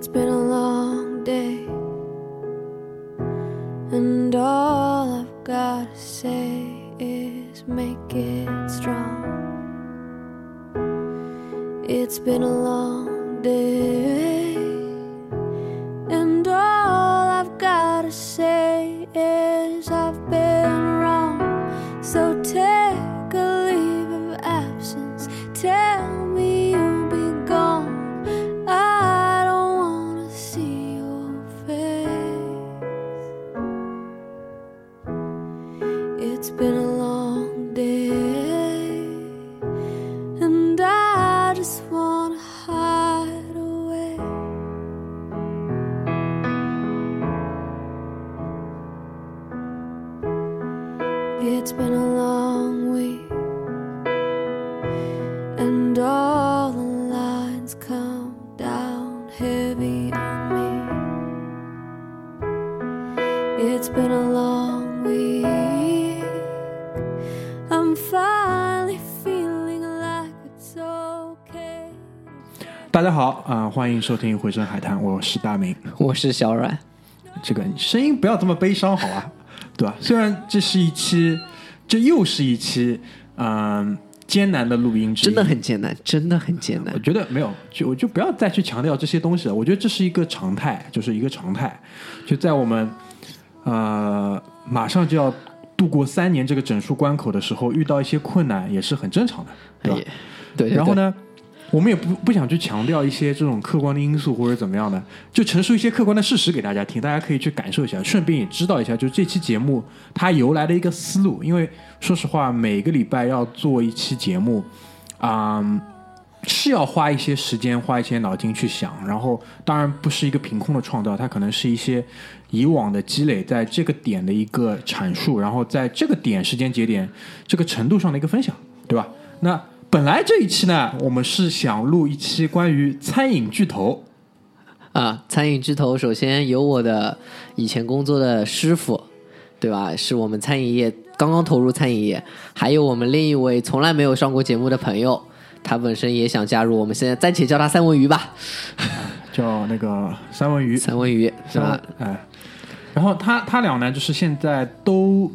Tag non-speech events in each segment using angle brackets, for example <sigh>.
It's been a long 欢迎收听《回声海滩》，我是大明。我是小阮，这个声音不要这么悲伤，好吧？对吧？虽然这是一期，这又是一期，嗯、艰难的录音，真的很艰难，真的很艰难我。觉得没有，就我就不要再去强调这些东西了。我觉得这是一个常态，就是一个常态。就在我们呃马上就要度过三年这个整数关口的时候，遇到一些困难也是很正常的，对吧？也对对对然后？呢，我们也不不想去强调一些这种客观的因素或者怎么样的，就陈述一些客观的事实给大家听，大家可以去感受一下，顺便也知道一下，就是这期节目它由来的一个思路。因为说实话，每个礼拜要做一期节目，啊、是要花一些时间、花一些脑筋去想，然后当然不是一个凭空的创造，它可能是一些以往的积累，在这个点的一个阐述，然后在这个点时间节点这个程度上的一个分享，对吧？那本来这一期呢，我们是想录一期关于餐饮巨头，啊，餐饮巨头，首先有我的以前工作的师傅，对吧？是我们餐饮业刚刚投入餐饮业，还有我们另一位从来没有上过节目的朋友，他本身也想加入，我们现在暂且叫他三文鱼吧，<laughs> 叫那个三文鱼，三文鱼是吧？哎，然后他他俩呢，就是现在都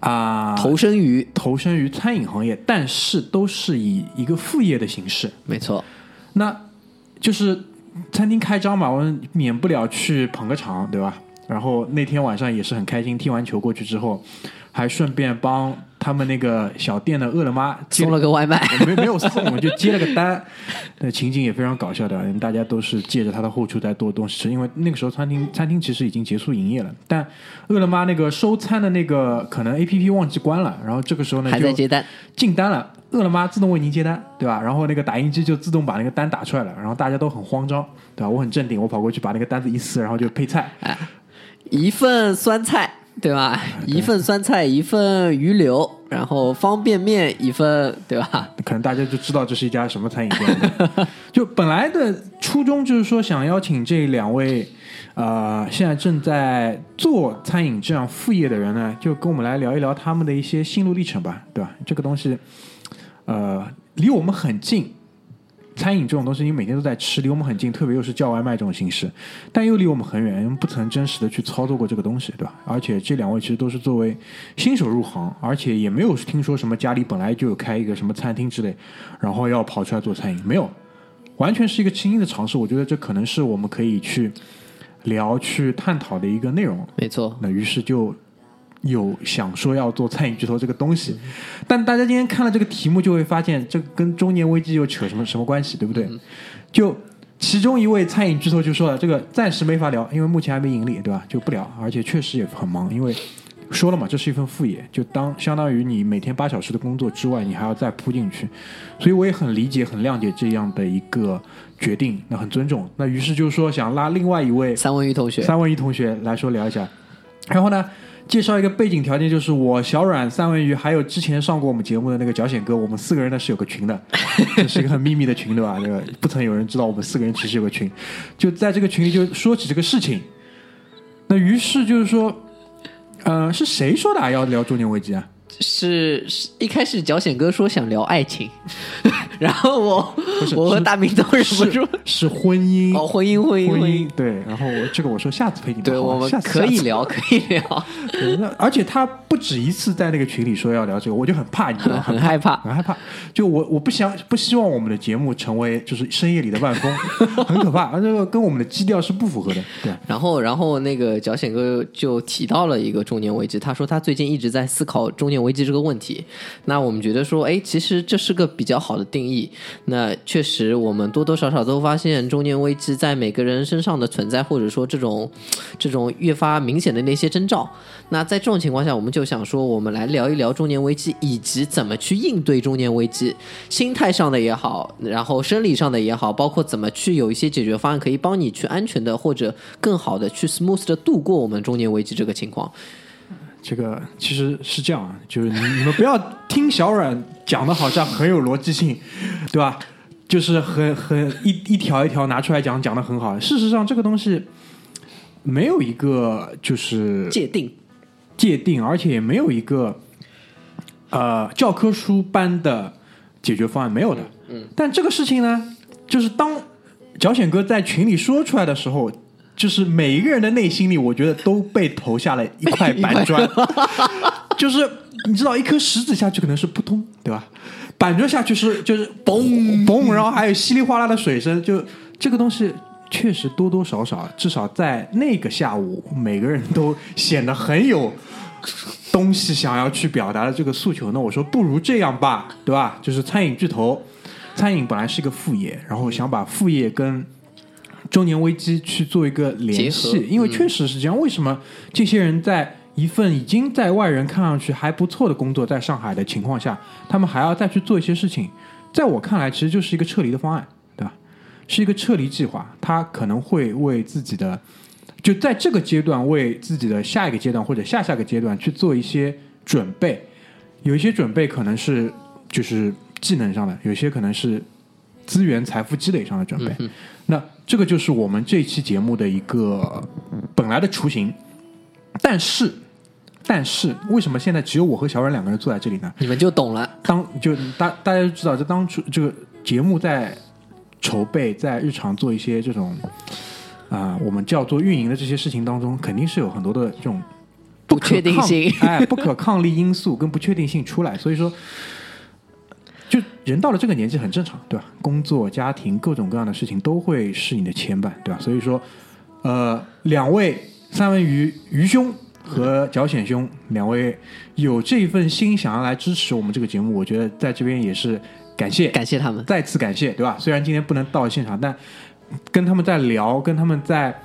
啊、投身于，投身于餐饮行业，但是都是以一个副业的形式。没错，那就是餐厅开张嘛，我们免不了去捧个场，对吧？然后那天晚上也是很开心，踢完球过去之后，还顺便帮他们那个小店的饿了么接送了个外卖，<laughs> 没没有送，我就接了个单，<laughs> 那情景也非常搞笑的，大家都是借着他的后厨在做东西吃，因为那个时候餐厅餐厅其实已经结束营业了，但饿了么那个收餐的那个可能 A P P 忘记关了，然后这个时候呢就还在接单，进单了，饿了么自动为您接单，对吧？然后那个打印机就自动把那个单打出来了，然后大家都很慌张，对吧？我很镇定，我跑过去把那个单子一撕，然后就配菜，一份酸菜，对吧？一份酸菜，一份鱼柳，然后方便面一份，对吧？可能大家就知道这是一家什么餐饮店了。<laughs> 就本来的初衷就是说，想邀请这两位，呃，现在正在做餐饮这样副业的人呢，就跟我们来聊一聊他们的一些心路历程吧，对吧？这个东西，呃，离我们很近。餐饮这种东西，你每天都在吃，离我们很近，特别又是叫外卖这种形式，但又离我们很远，因为不曾真实的去操作过这个东西，对吧？而且这两位其实都是作为新手入行，而且也没有听说什么家里本来就有开一个什么餐厅之类，然后要跑出来做餐饮，没有，完全是一个轻易的尝试。我觉得这可能是我们可以去聊、去探讨的一个内容。没错，那于是就有想说要做餐饮巨头这个东西，但大家今天看了这个题目，就会发现这跟中年危机又扯什么什么关系，对不对？就其中一位餐饮巨头就说了，这个暂时没法聊，因为目前还没盈利，对吧？就不聊，而且确实也很忙，因为。说了嘛，这是一份副业，就当相当于你每天八小时的工作之外，你还要再扑进去，所以我也很理解、很谅解这样的一个决定，那很尊重。那于是就是说，想拉另外一位三文鱼同学，三文鱼同学来说聊一下。然后呢，介绍一个背景条件，就是我小阮、三文鱼，还有之前上过我们节目的那个脚显哥，我们四个人呢是有个群的，<laughs> 这是一个很秘密的群，对吧？这个不曾有人知道我们四个人其实有个群，就在这个群里就说起这个事情。那于是就是说，呃，是谁说的啊？要聊中年危机啊？是是一开始脚显哥说想聊爱情，<laughs> 然后我我和大明都忍不住是是婚姻哦，婚姻婚姻婚婚姻，对，然后我这个我说下次陪你们，对我们可以。聊，可以聊，对那而且他不止一次在那个群里说要聊这个，我就很怕，你知道吗？<laughs> 很害怕。很害怕。就我我不想不希望我们的节目成为就是深夜里的万峰，<laughs> 很可怕，而这个跟我们的基调是不符合的。对，然后，然后那个脚显哥就提到了一个中年危机，他说他最近一直在思考中年危机这个问题。那我们觉得说，哎，其实这是个比较好的定义。那确实，我们多多少少都发现中年危机在每个人身上的存在，或者说这种这种越发明显的那些征兆。那在这种情况下，我们就想说，我们来聊一聊中年危机，以及怎么去应对中年危机，心态上的也好，然后生理上的也好，包括怎么去有一些解决方案，可以帮你去安全的或者更好的去 smooth 的度过我们中年危机这个情况。这个其实是这样啊，就是你你们不要听小阮讲的好像很有逻辑性，对吧？就是很很一一条一条拿出来讲，讲的很好。事实上，这个东西没有一个就是界定，界定，而且也没有一个呃教科书般的解决方案，没有的。嗯。但这个事情呢，就是当脚险哥在群里说出来的时候，就是每一个人的内心里，我觉得都被投下了一块板砖，<laughs> 就是你知道，一颗石子下去可能是扑通，对吧？板砖下去是就是嘣嘣，然后还有稀里哗啦的水声，就这个东西确实多多少少，至少在那个下午，每个人都显得很有东西想要去表达的这个诉求。那我说不如这样吧，对吧？就是餐饮巨头，餐饮本来是一个副业，然后想把副业跟中年危机去做一个联系，因为确实是这样。为什么这些人在一份已经在外人看上去还不错的工作，在上海的情况下，他们还要再去做一些事情？在我看来，其实就是一个撤离的方案，对吧？是一个撤离计划，他可能会为自己的就在这个阶段为自己的下一个阶段或者下下个阶段去做一些准备。有一些准备可能是就是技能上的，有些可能是资源、财富积累上的准备。那这个就是我们这期节目的一个本来的雏形。但是，但是为什么现在只有我和小阮两个人坐在这里呢？你们就懂了。当就大大家都知道，这当初这个节目在筹备，在日常做一些这种啊、我们叫做运营的这些事情当中，肯定是有很多的这种不可确定性抗哎，不可抗力因素跟不确定性出来，所以说。就人到了这个年纪很正常，对吧？工作、家庭各种各样的事情都会是你的牵绊，对吧？所以说，呃，两位三文鱼鱼兄和脚显兄两位有这份心想要来支持我们这个节目，我觉得在这边也是感谢，感谢他们。再次感谢，对吧？虽然今天不能到现场，但跟他们在聊，跟他们在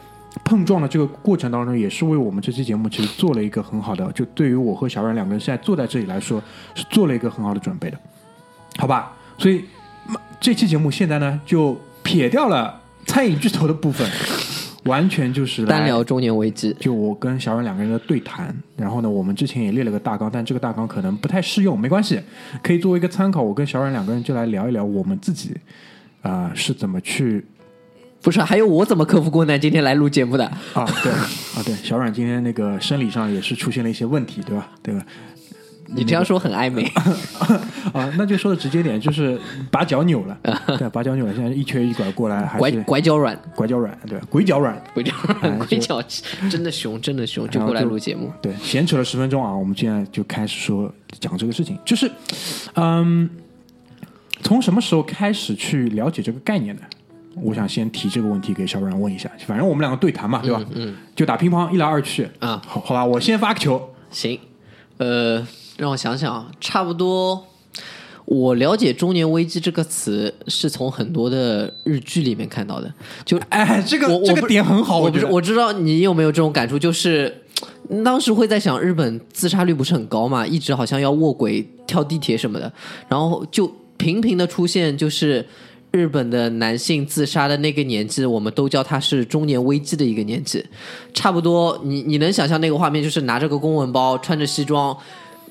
碰撞的这个过程当中，也是为我们这期节目其实做了一个很好的，就对于我和小冉两个人现在坐在这里来说，是做了一个很好的准备的，好吧？所以嗯这期节目现在呢，就撇掉了餐饮巨头的部分，完全就是单聊中年危机，就我跟小阮两个人的对谈，然后呢，我们之前也列了个大纲，但这个大纲可能不太适用，没关系，可以作为一个参考。我跟小阮两个人就来聊一聊我们自己啊、是怎么去不是还有我怎么克服困难，今天来录节目的。啊，对啊，对，小阮今天那个生理上也是出现了一些问题，对吧？对吧？你这样说很暧昧，<laughs> 啊，那就说的直接点，就是把脚扭了，<laughs> 对，把脚扭了，现在一瘸一拐过来，还拐是拐脚软，拐脚软，对，鬼脚软，鬼脚哎软，鬼脚真的熊，真的熊，就过来录节目。对，闲扯了十分钟啊，我们现在就开始说讲这个事情，就是，嗯，从什么时候开始去了解这个概念的？我想先提这个问题给小冉问一下，反正我们两个对谈嘛，对吧？嗯，就打乒乓，一来二去啊。好，好吧，我先发个球，行，呃，让我想想啊，差不多。我了解“中年危机”这个词是从很多的日剧里面看到的，就哎，这个这个点很好，我不是我知道你有没有这种感触，就是嗯当时会在想，日本自杀率不是很高嘛，一直好像要卧轨、跳地铁什么的，然后就频频的出现，就是日本的男性自杀的那个年纪，我们都叫他是中年危机的一个年纪，差不多，你你能想象那个画面，就是拿着个公文包，穿着西装，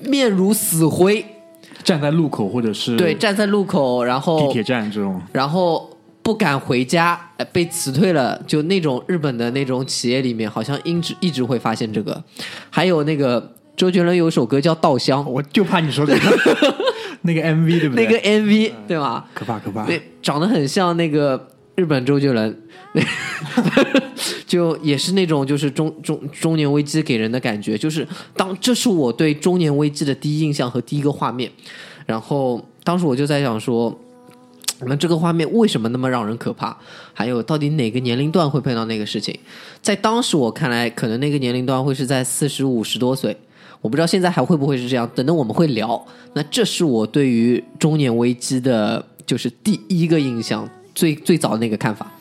面如死灰，站在路口或者是对，站在路口，然后地铁站这种，然后不敢回家，呃被辞退了，就那种日本的那种企业里面，好像一直一直会发现这个。还有那个周杰伦有首歌叫《稻香》，我就怕你说这个 <laughs> 那个 MV 对不对？那个 MV 对吧？可怕可怕。对，长得很像那个日本周杰伦，<laughs> 就也是那种就是中中中年危机给人的感觉，就是当这是我对中年危机的第一印象和第一个画面，然后当时我就在想说。那这个画面为什么那么让人可怕？还有到底哪个年龄段会碰到那个事情？在当时我看来，可能那个年龄段会是在四十五十多岁，我不知道现在还会不会是这样。等等我们会聊。那这是我对于中年危机的，就是第一个印象，最最早的那个看法。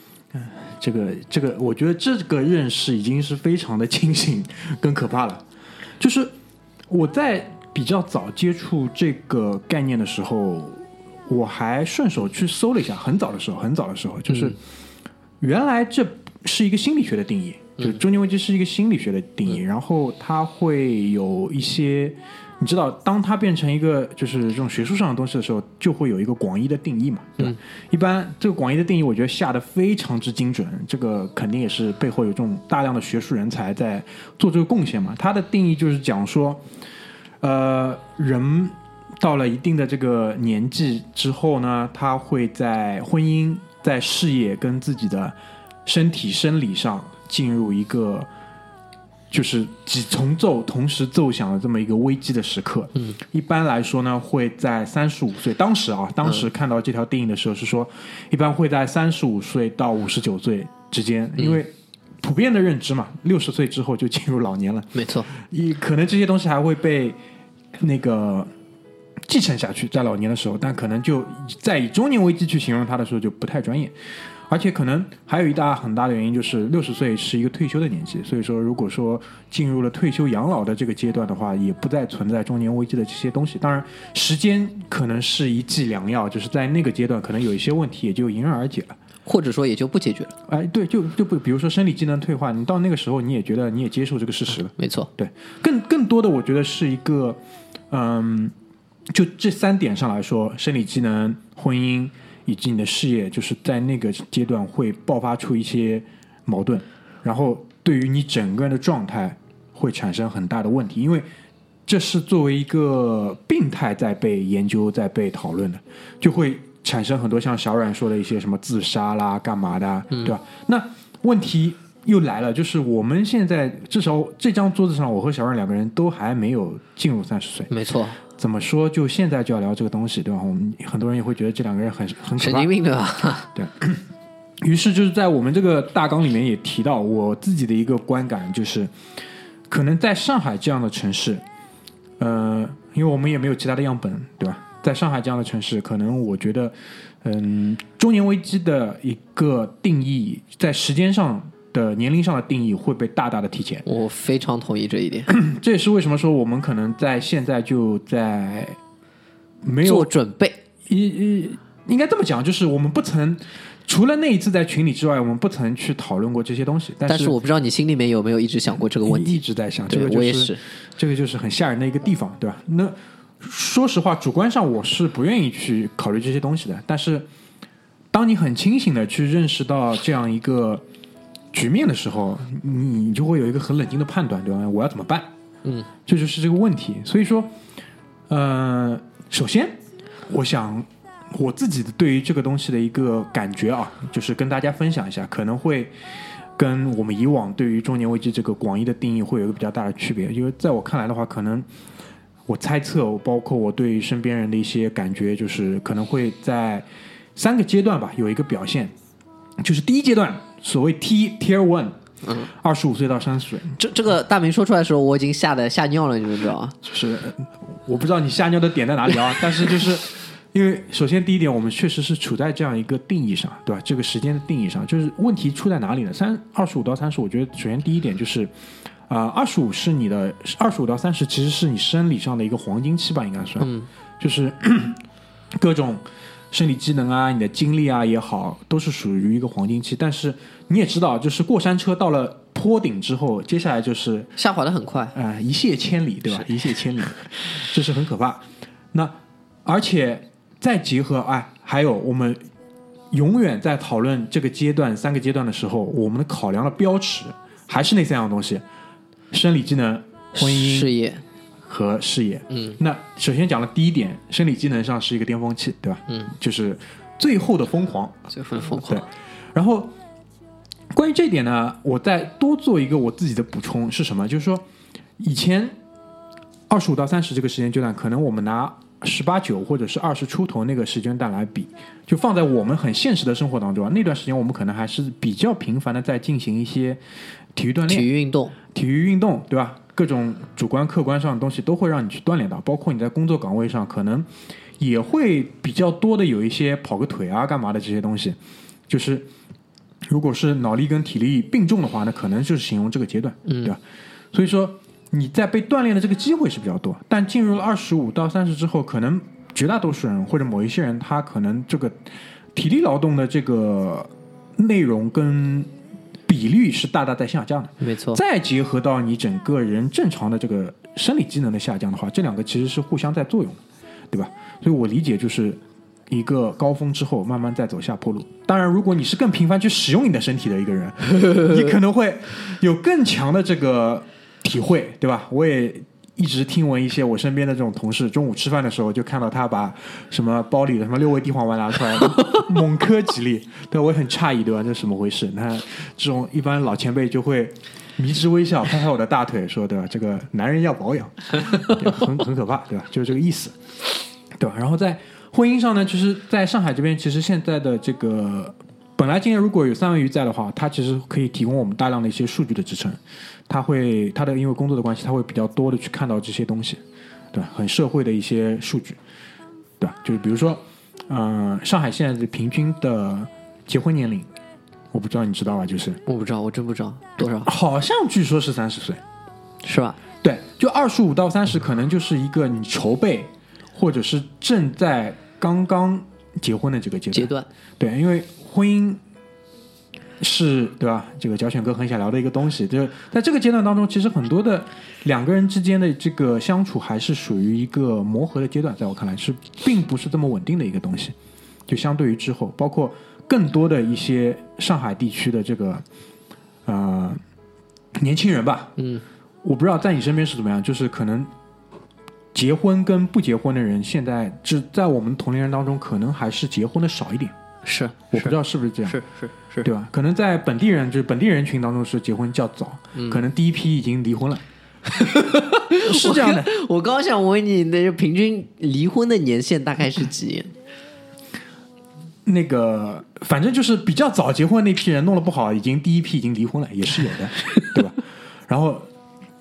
这个这个，我觉得这个认识已经是非常的清醒 <laughs> 跟可怕了。就是我在比较早接触这个概念的时候。我还顺手去搜了一下，很早的时候，很早的时候，就是原来这是一个心理学的定义，就中年危机是一个心理学的定义，然后它会有一些，你知道，当它变成一个就是这种学术上的东西的时候，就会有一个广义的定义嘛，对吧？一般这个广义的定义，我觉得下的非常之精准，这个肯定也是背后有这种大量的学术人才在做这个贡献嘛。它的定义就是讲说，呃，人。到了一定的这个年纪之后呢，他会在婚姻、在事业跟自己的身体生理上进入一个就是几重奏同时奏响的这么一个危机的时刻。嗯，一般来说呢，会在三十五岁。当时啊，当时看到这条定义的时候是说，一般会在三十五岁到五十九岁之间，因为普遍的认知嘛，六十岁之后就进入老年了。没错，你可能这些东西还会被那个。继承下去，在老年的时候，但可能就在以中年危机去形容它的时候就不太专业，而且可能还有一大很大的原因就是六十岁是一个退休的年纪，所以说如果说进入了退休养老的这个阶段的话，也不再存在中年危机的这些东西。当然，时间可能是一剂良药，就是在那个阶段可能有一些问题也就迎刃而解了，或者说也就不解决了。哎，对，就就不比如说生理机能退化，你到那个时候你也觉得你也接受这个事实了。没错，对，更更多的我觉得是一个，嗯。就这三点上来说，生理机能、婚姻以及你的事业，就是在那个阶段会爆发出一些矛盾，然后对于你整个人的状态会产生很大的问题，因为这是作为一个病态在被研究、在被讨论的，就会产生很多像小阮说的一些什么自杀啦、干嘛的，对吧？那问题又来了，就是我们现在至少这张桌子上，我和小阮两个人都还没有进入三十岁，没错。怎么说？就现在就要聊这个东西，对吧？我们很多人也会觉得这两个人很很神经病，对吧？<laughs> 对于是，就是在我们这个大纲里面也提到，我自己的一个观感就是，可能在上海这样的城市，呃，因为我们也没有其他的样本，对吧？在上海这样的城市，可能我觉得，嗯，中年危机的一个定义，在时间上。的年龄上的定义会被大大的提前，我非常同意这一点。<clears throat> 这也是为什么说我们可能在现在就在没有做准备。一应该这么讲，就是我们不曾除了那一次在群里之外，我们不曾去讨论过这些东西。但是我不知道你心里面有没有一直想过这个问题，一直在想。这个我也是，这个就是很吓人的一个地方，对吧？那说实话，主观上我是不愿意去考虑这些东西的。但是当你很清醒的去认识到这样一个。局面的时候，你就会有一个很冷静的判断，对吧？我要怎么办？嗯，这就是这个问题。所以说，呃，首先，我想我自己的对于这个东西的一个感觉啊，就是跟大家分享一下，可能会跟我们以往对于中年危机这个广义的定义会有一个比较大的区别。因为在我看来的话，可能我猜测，包括我对身边人的一些感觉，就是可能会在三个阶段吧，有一个表现，就是第一阶段。所谓 T Tier One，嗯，二十五岁到三十岁，这这个大明说出来的时候，我已经吓得吓尿了，你们知道吗？就是我不知道你吓尿的点在哪里啊，但是就是因为首先第一点，我们确实是处在这样一个定义上，对吧？这个时间的定义上，就是问题出在哪里呢？三二十五到三十，我觉得首先第一点就是啊，二十五是你的二十五到三十，其实是你生理上的一个黄金期吧，应该算，嗯，就是 <coughs> 各种。生理机能啊，你的精力啊也好，都是属于一个黄金期。但是你也知道，就是过山车到了坡顶之后，接下来就是下滑的很快，啊，一泻千里，对吧？一泻千里，这是很可怕。那而且再结合哎，还有我们永远在讨论这个阶段三个阶段的时候，我们的考量的标尺还是那三样东西：生理机能、婚姻、事业。和事业。嗯，那首先讲了第一点，生理机能上是一个巅峰期，对吧？嗯，就是最后的疯狂。最后的疯狂对狂，，然后关于这一点呢，我再多做一个我自己的补充是什么？就是说，以前二十五到三十这个时间阶段，可能我们拿十八九或者是二十出头那个时间段来比，就放在我们很现实的生活当中啊，那段时间我们可能还是比较频繁的在进行一些体育锻炼体、育运动，体育运动，对吧？各种主观、客观上的东西都会让你去锻炼到，包括你在工作岗位上可能也会比较多的有一些跑个腿啊、干嘛的这些东西。就是如果是脑力跟体力并重的话，那可能就是形容这个阶段，对吧？所以说你在被锻炼的这个机会是比较多，但进入了二十五到三十之后，可能绝大多数人或者某一些人，他可能这个体力劳动的这个内容跟比率是大大在下降的。没错，再结合到你整个人正常的这个生理机能的下降的话，这两个其实是互相在作用的，对吧？所以我理解就是一个高峰之后慢慢再走下坡路。当然，如果你是更频繁去使用你的身体的一个人，<laughs> 你可能会有更强的这个体会，对吧？我也。一直听闻一些我身边的这种同事，中午吃饭的时候就看到他把什么包里的什么六味地黄丸拿出来 <laughs> 猛磕几粒，对我也很诧异，对吧？这是怎么回事？那这种一般老前辈就会迷之微笑，拍拍我的大腿，说对吧？这个男人要保养，对很很可怕，对吧？就是这个意思，对吧？然后在婚姻上呢，其实在上海这边，其实现在的这个本来今天如果有三文鱼在的话，它其实可以提供我们大量的一些数据的支撑。他会他的因为工作的关系，他会比较多的去看到这些东西，对吧？很社会的一些数据，对吧？就是比如说，嗯、上海现在的平均的结婚年龄，我不知道你知道吧？就是我不知道，我真不知道多少，好像据说是三十岁，是吧？对，就二十五到三十，可能就是一个你筹备或者是正在刚刚结婚的这个阶段。阶段，对，因为婚姻是对吧？这个脚选哥很想聊的一个东西，就是在这个阶段当中，其实很多的两个人之间的这个相处还是属于一个磨合的阶段，在我看来是并不是这么稳定的一个东西。就相对于之后，包括更多的一些上海地区的这个呃年轻人吧，嗯，我不知道在你身边是怎么样，就是可能结婚跟不结婚的人，现在只在我们同龄人当中，可能还是结婚的少一点。是，我不知道是不是这样，是是是，对吧？可能在本地人就是本地人群当中是结婚较早，嗯可能第一批已经离婚了，<laughs> 是这样的。我刚想问你，那个平均离婚的年限大概是几年？那个反正就是比较早结婚那批人弄得不好，已经第一批已经离婚了，也是有的，对吧？<laughs> 然后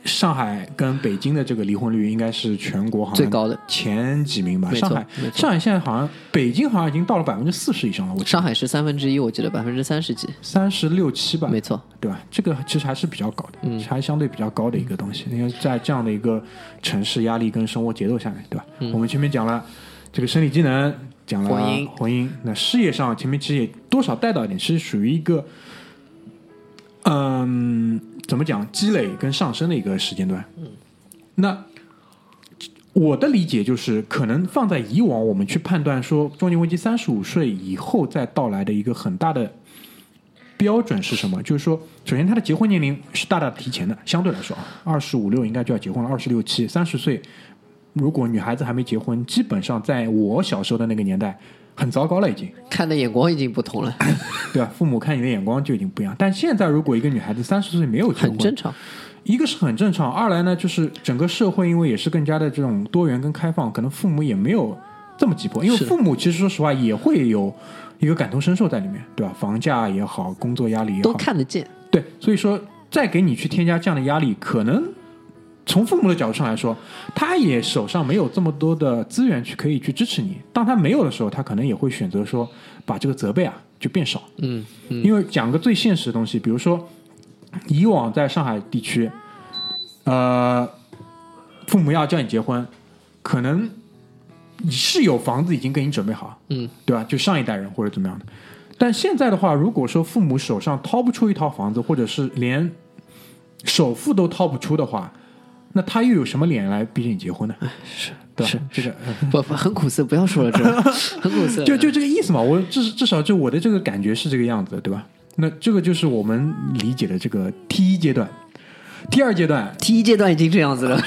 上海跟北京的这个离婚率应该是全国好像最高的前几名吧。上海上海现在好像北京好像已经到了百分之四十以上了，我上海是三分之一，我记得百分之三十几，三十六七吧，没错，对吧？这个其实还是比较高的，嗯，还相对比较高的一个东西。因为在这样的一个城市压力跟生活节奏下面，对吧？我们前面讲了这个生理机能，讲了婚姻婚姻，那事业上前面其实也多少带到一点，是属于一个，嗯，怎么讲，积累跟上升的一个时间段。嗯，那我的理解就是，可能放在以往我们去判断说中年危机三十五岁以后再到来的一个很大的标准是什么？就是说，首先他的结婚年龄是大大提前的，相对来说啊，二十五六应该就要结婚了，二十六七、三十岁，如果女孩子还没结婚，基本上在我小时候的那个年代很糟糕了，已经，看的眼光已经不同了，<laughs> 对吧？父母看你的眼光就已经不一样。但现在如果一个女孩子三十岁没有结婚，很正常。一个是很正常，二来呢，就是整个社会因为也是更加的这种多元跟开放，可能父母也没有这么急迫，因为父母其实说实话也会有一个感同身受在里面，对吧？房价也好，工作压力也都，看得见，对，所以说再给你去添加这样的压力，可能从父母的角度上来说，他也手上没有这么多的资源去可以去支持你。当他没有的时候，他可能也会选择说把这个责备啊就变少。嗯嗯，因为讲个最现实的东西，比如说以往在上海地区，呃，父母要叫你结婚，可能你是有房子已经给你准备好，嗯，对吧？就上一代人或者怎么样的。但现在的话，如果说父母手上掏不出一套房子，或者是连首付都掏不出的话，那他又有什么脸来逼着你结婚呢？是对吧？是这个。呃不不很苦涩，不要说了，这个很苦涩，<laughs> 就就这个意思嘛，我至至少就我的这个感觉是这个样子的，对吧？那这个就是我们理解的这个 T 一阶段。第二阶段 T 一阶段已经这样子了，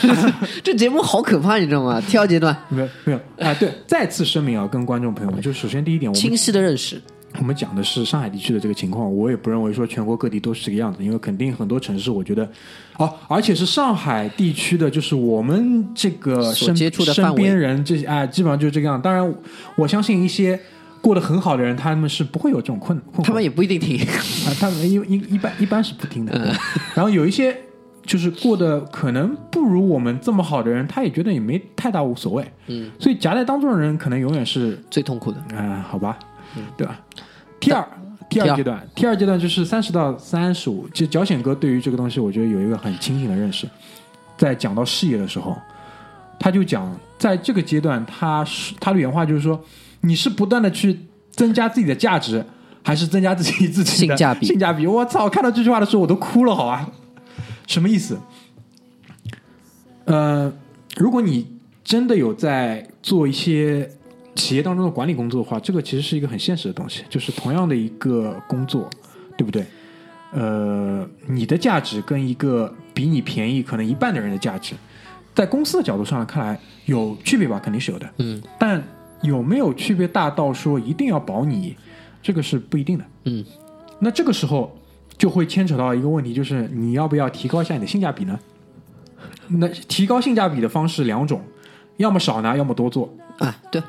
这节目好可怕，你知道吗？T 二阶段没有没有啊，对，再次声明啊，跟观众朋友们，就首先第一点，我们清晰的认识，我们讲的是上海地区的这个情况，我也不认为说全国各地都是这个样子，因为肯定很多城市，我觉得，哦，而且是上海地区的，就是我们这个身所接触的身边人这些，哎，基本上就是这个样。当然，我相信一些过得很好的人，他们是不会有这种困困惑他们也不一定听。啊，他们一一一般一般是不听的。然后有一些就是过得可能不如我们这么好的人，他也觉得也没太大无所谓。嗯，所以夹在当中的人，可能永远是最痛苦的，啊、好吧，嗯对吧？第二，第第二二阶段，第二阶段就是三十到三十五。其实脚显哥对于这个东西，我觉得有一个很清醒的认识。在讲到事业的时候，他就讲，在这个阶段，他是他的原话就是说，你是不断的去增加自己的价值，还是增加自己自己的性价比性价比，我操！看到这句话的时候，我都哭了，好吧？什么意思？呃，如果你真的有在做一些企业当中的管理工作的话，这个其实是一个很现实的东西，就是同样的一个工作，对不对？呃，你的价值跟一个比你便宜可能一半的人的价值，在公司的角度上来看来有区别吧，肯定是有的。嗯但有没有区别大到说一定要保你，这个是不一定的。嗯，那这个时候就会牵扯到一个问题，就是你要不要提高一下你的性价比呢？那提高性价比的方式两种，要么少拿，要么多做，啊，对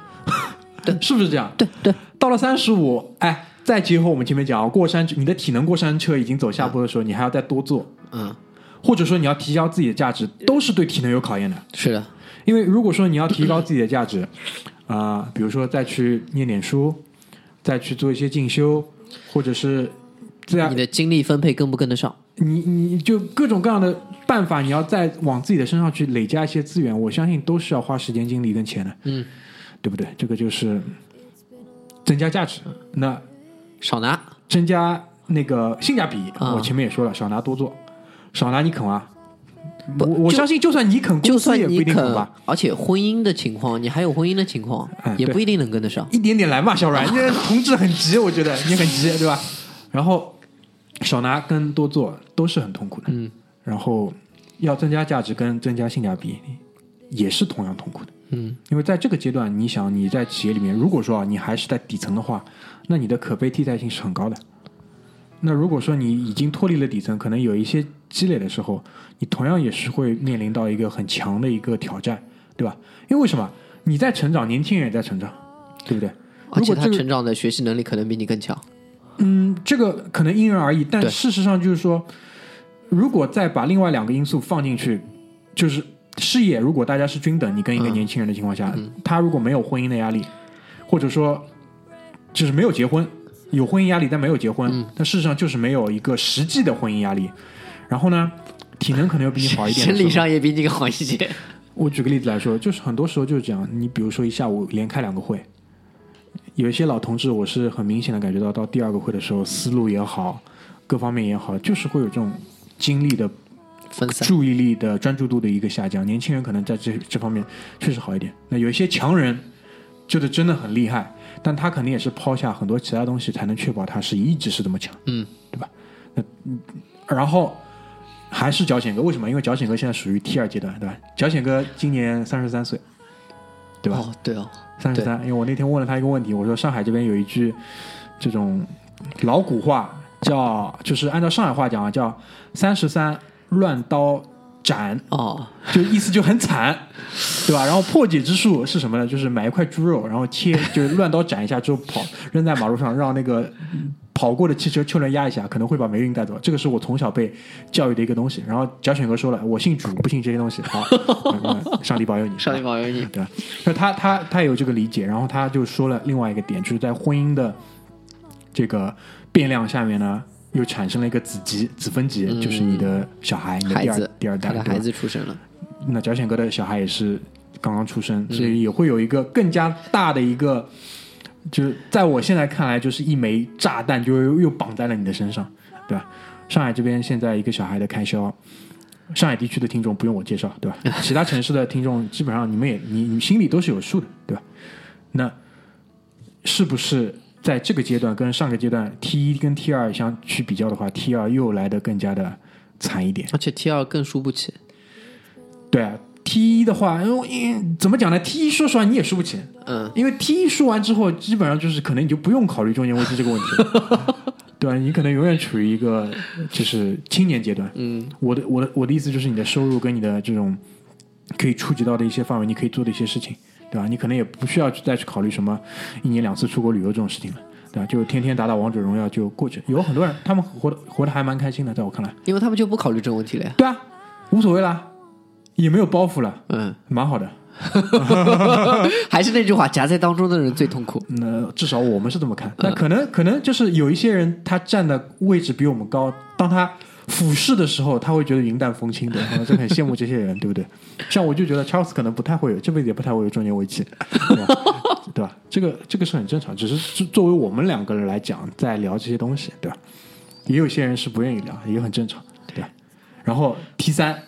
是不是这样？对对，到了三十五，哎，再结合我们前面讲，过山，你的体能过山车已经走下坡的时候，你还要再多做，嗯，或者说你要提高自己的价值，都是对体能有考验的。是的，因为如果说你要提高自己的价值，啊、比如说再去念点书，再去做一些进修，或者是这样你，的精力分配跟不跟得上？你你就各种各样的办法，你要再往自己的身上去累加一些资源，我相信都是要花时间、精力跟钱的，嗯，对不对？这个就是增加价值。那少拿，增加那个性价比，啊我前面也说了，少拿多做，少拿你肯啊。我我相信，就算你肯，就算你肯一定肯吧。，而且婚姻的情况，你还有婚姻的情况也不一定能跟得上。一点点来嘛，小阮，这同志很急，我觉得你很急，对吧？然后少拿跟多做都是很痛苦的，嗯，然后要增加价值跟增加性价比也是同样痛苦的，嗯，因为在这个阶段，你想你在企业里面，如果说啊你还是在底层的话，那你的可被替代性是很高的。那如果说你已经脱离了底层，可能有一些积累的时候，你同样也是会面临到一个很强的一个挑战，对吧？因为为什么你在成长，年轻人也在成长，对不对？而且他如果这个成长的学习能力可能比你更强。嗯，这个可能因人而异，但事实上就是说，如果再把另外两个因素放进去，就是事业，如果大家是均等，你跟一个嗯年轻人的情况下，他如果没有婚姻的压力，或者说就是没有结婚，有婚姻压力但没有结婚，嗯但事实上就是没有一个实际的婚姻压力，然后呢，体能可能又比你好一点的生，理上也比你好一些。我举个例子来说，就是很多时候就是这样。你比如说一下午连开两个会，有一些老同志，我是很明显的感觉到，到第二个会的时候，思路也好，各方面也好，就是会有这种精力的、分散，注意力的、专注度的一个下降。年轻人可能在这这方面确实好一点。那有一些强人，就是真的很厉害，但他肯定也是抛下很多其他东西，才能确保他是一直是这么强。嗯，对吧？那嗯然后还是脚显哥，为什么？因为脚显哥现在属于 T 二阶段，对吧？脚显哥今年三十三岁，对吧？哦，对哦，三十三。因为我那天问了他一个问题，我说上海这边有一句这种老古话，叫就是按照上海话讲啊，叫三十三乱刀斩，哦，就意思就很惨，对吧？然后破解之术是什么呢？就是买一块猪肉，然后切，<laughs> 就是乱刀斩一下之后跑，扔在马路上，让那个嗯跑过的汽车车轮压一下，可能会把霉运带走。这个是我从小被教育的一个东西。然后贾选哥说了，我信主，不信这些东西。好，<laughs> 嗯上帝保佑你，上帝保佑你。对吧？那他他他有这个理解，然后他就说了另外一个点，就是在婚姻的这个变量下面呢，又产生了一个子集子分级，就是你的小孩，你的第二第二代，孩子出生了，那脚显哥的小孩也是刚刚出生，所以也会有一个更加大的一个，就是在我现在看来，就是一枚炸弹，就又又绑在了你的身上，对吧？上海这边现在一个小孩的开销，上海地区的听众不用我介绍，对吧？<laughs> 其他城市的听众基本上你们也你你心里都是有数的，对吧？那是不是在这个阶段跟上个阶段 T 一跟 T 二相去比较的话，T 二又来的更加的惨一点。而且 T 二更输不起。对啊，T 一的话，因为因怎么讲呢？T 一说实话你也输不起，嗯，因为 T 一输完之后，基本上就是可能你就不用考虑中年危机这个问题了，<laughs> 对吧、你可能永远处于一个就是青年阶段。嗯，我的我的我的意思就是你的收入跟你的这种可以触及到的一些范围，你可以做的一些事情，对吧？你可能也不需要去再去考虑什么一年两次出国旅游这种事情了，对吧？就天天打打王者荣耀就过去。有很多人他们活得活得还蛮开心的，在我看来，因为他们就不考虑这个问题了呀。对啊，无所谓啦，也没有包袱了，嗯，蛮好的。<laughs> <laughs> 还是那句话，夹在当中的人最痛苦。那至少我们是这么看。那可能可能就是有一些人他站的位置比我们高，当他俯视的时候，他会觉得云淡风轻的，<laughs> 就很羡慕这些人，对不对？像我就觉得 Charles 可能不太会有，这辈子也不太会有中年危机，对吧？<laughs> 对吧？这个这个是很正常，只是作作为我们两个人来讲，在聊这些东西，对吧？也有些人是不愿意聊，也很正常，对吧？然后 T 三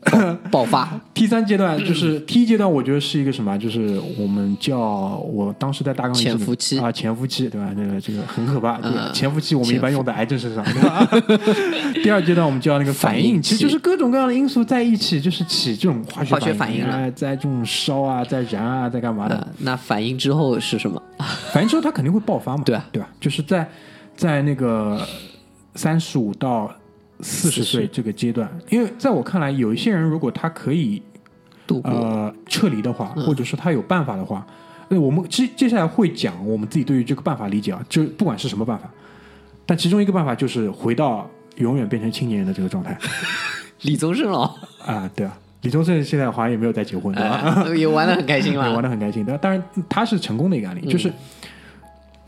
<coughs> 爆发，T 三阶段就是 T 一阶段，我觉得是一个什么？就是我们叫我当时在大纲里潜伏期啊，潜伏期对吧？这个这个很可怕。对潜伏期我们一般用在癌症身上，对吧？<laughs> <laughs> 第二阶段我们叫那个反应期，就是各种各样的因素在一起，就是起这种化学化学反应了哎在这种烧啊，在燃啊，在干嘛的？呃，那反应之后是什么？<laughs> 反应之后它肯定会爆发嘛，对啊对吧？就是在在那个三十五到四十岁这个阶段，因为在我看来，有一些人如果他可以度？呃撤离的话，或者说他有办法的话，那我们接接下来会讲我们自己对于这个办法理解啊，就不管是什么办法，但其中一个办法就是回到永远变成青年人的这个状态 <laughs> 李宗盛了，啊，对啊。李宗盛现在好像也没有再结婚，对吧？哎也玩的很开心对，<laughs> 玩了。的很开心。但当然，他是成功的一个案例。就是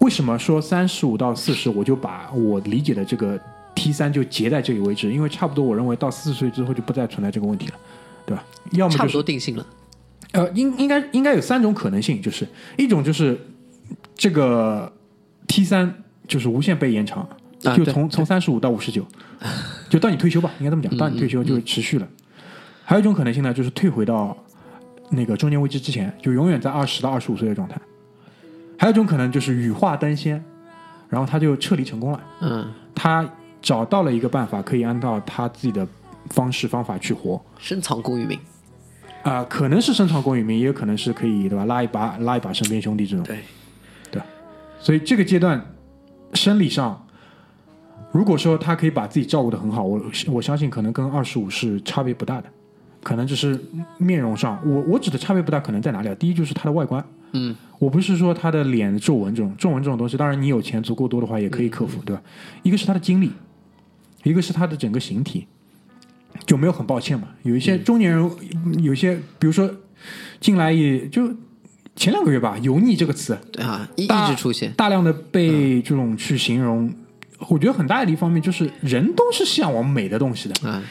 为什么说三十五到四十，我就把我理解的这个 T 三就截在这里为止，因为差不多我认为到四十岁之后就不再存在这个问题了，对吧？要么差不就是多定性了。呃，应应该应该有三种可能性，就是一种就是这个 T 三就是无限被延长，就从从三十五到五十九，<laughs> 就到你退休吧，应该这么讲，到你退休就会持续了。还有一种可能性呢，就是退回到那个中年危机之前，就永远在二十到二十五岁的状态。还有一种可能就是羽化登仙，然后他就撤离成功了，嗯，他找到了一个办法，可以按照他自己的方式方法去活。深藏功与名。啊、可能是深藏功与名，也有可能是可以对吧？拉一把拉一把身边兄弟这种，对，对所以这个阶段生理上，如果说他可以把自己照顾得很好，我我相信可能跟二十五是差别不大的，可能只是面容上，我我指的差别不大，可能在哪里啊？第一就是他的外观，嗯，我不是说他的脸皱纹这种皱纹这种东西，当然你有钱足够多的话也可以克服，对吧？一个是他的精力，一个是他的整个形体，就没有很抱歉嘛。有一些中年人，有一些比如说进来也就前两个月吧，油腻这个词，对啊，一直出现。大量的被这种去形容，我觉得很大的一方面就是人都是向往美的东西的。啊，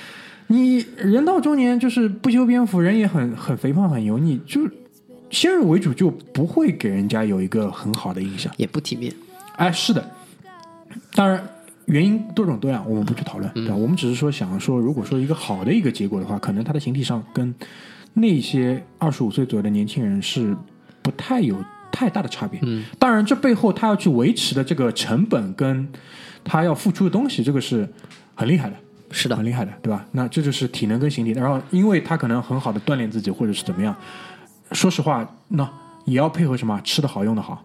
你人到中年就是不修边幅，人也很很肥胖很油腻，就先入为主就不会给人家有一个很好的印象。也不体面。哎，是的，当然原因多种多样，我们不去讨论，对吧？我们只是说想说，如果说一个好的一个结果的话，可能他的形体上跟那些二十五岁左右的年轻人是不太有太大的差别。嗯，当然这背后他要去维持的这个成本跟他要付出的东西，这个是很厉害的。是的很，厉害的，对吧？那这就是体能跟形体，然后因为他可能很好的锻炼自己，或者是怎么样，说实话，那也要配合什么吃的好，用的好，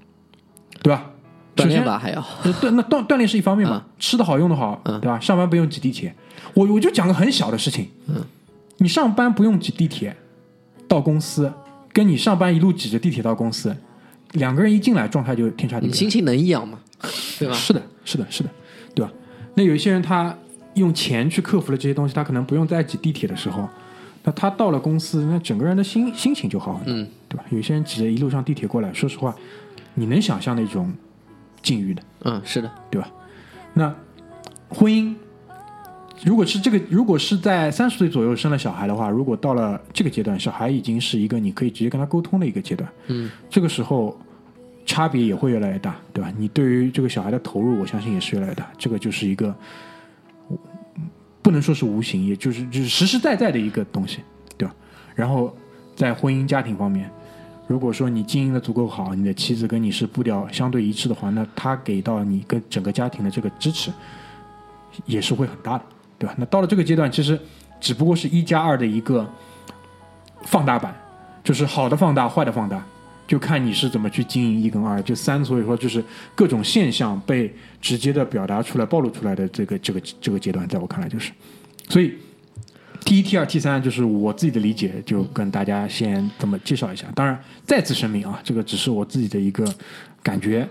对吧？锻炼吧还要。呃，锻那锻锻炼是一方面嘛，吃的好用的好，对吧？上班不用挤地铁，我我就讲个很小的事情，嗯，你上班不用挤地铁到公司，跟你上班一路挤着地铁到公司，两个人一进来状态就天差地别。你心情能一样吗？<laughs> 对吧？是的，是的，是的，对吧？那有一些人他用钱去克服了这些东西，他可能不用再挤地铁的时候，那他到了公司，那整个人的心心情就好很多，嗯，对吧？有些人挤着一路上地铁过来，说实话，你能想象那种境遇的。嗯，是的，对吧？那婚姻，如果是这个，如果是在三十岁左右生了小孩的话，如果到了这个阶段，小孩已经是一个你可以直接跟他沟通的一个阶段，嗯，这个时候差别也会越来越大，对吧？你对于这个小孩的投入，我相信也是越来越大，这个就是一个不能说是无形，也就是就是实实在在的一个东西，对吧？然后在婚姻家庭方面，如果说你经营的足够好，你的妻子跟你是步调相对一致的话，那他给到你跟整个家庭的这个支持也是会很大的，对吧？那到了这个阶段，其实只不过是一加二的一个放大版，就是好的放大，坏的放大，就看你是怎么去经营一跟二。就三，所以说就是各种现象被直接的表达出来、暴露出来的这个这个这个阶段，在我看来就是，所以 T 一、T 二、T 三就是我自己的理解，就跟大家先这么介绍一下。当然，再次声明啊，这个只是我自己的一个感觉。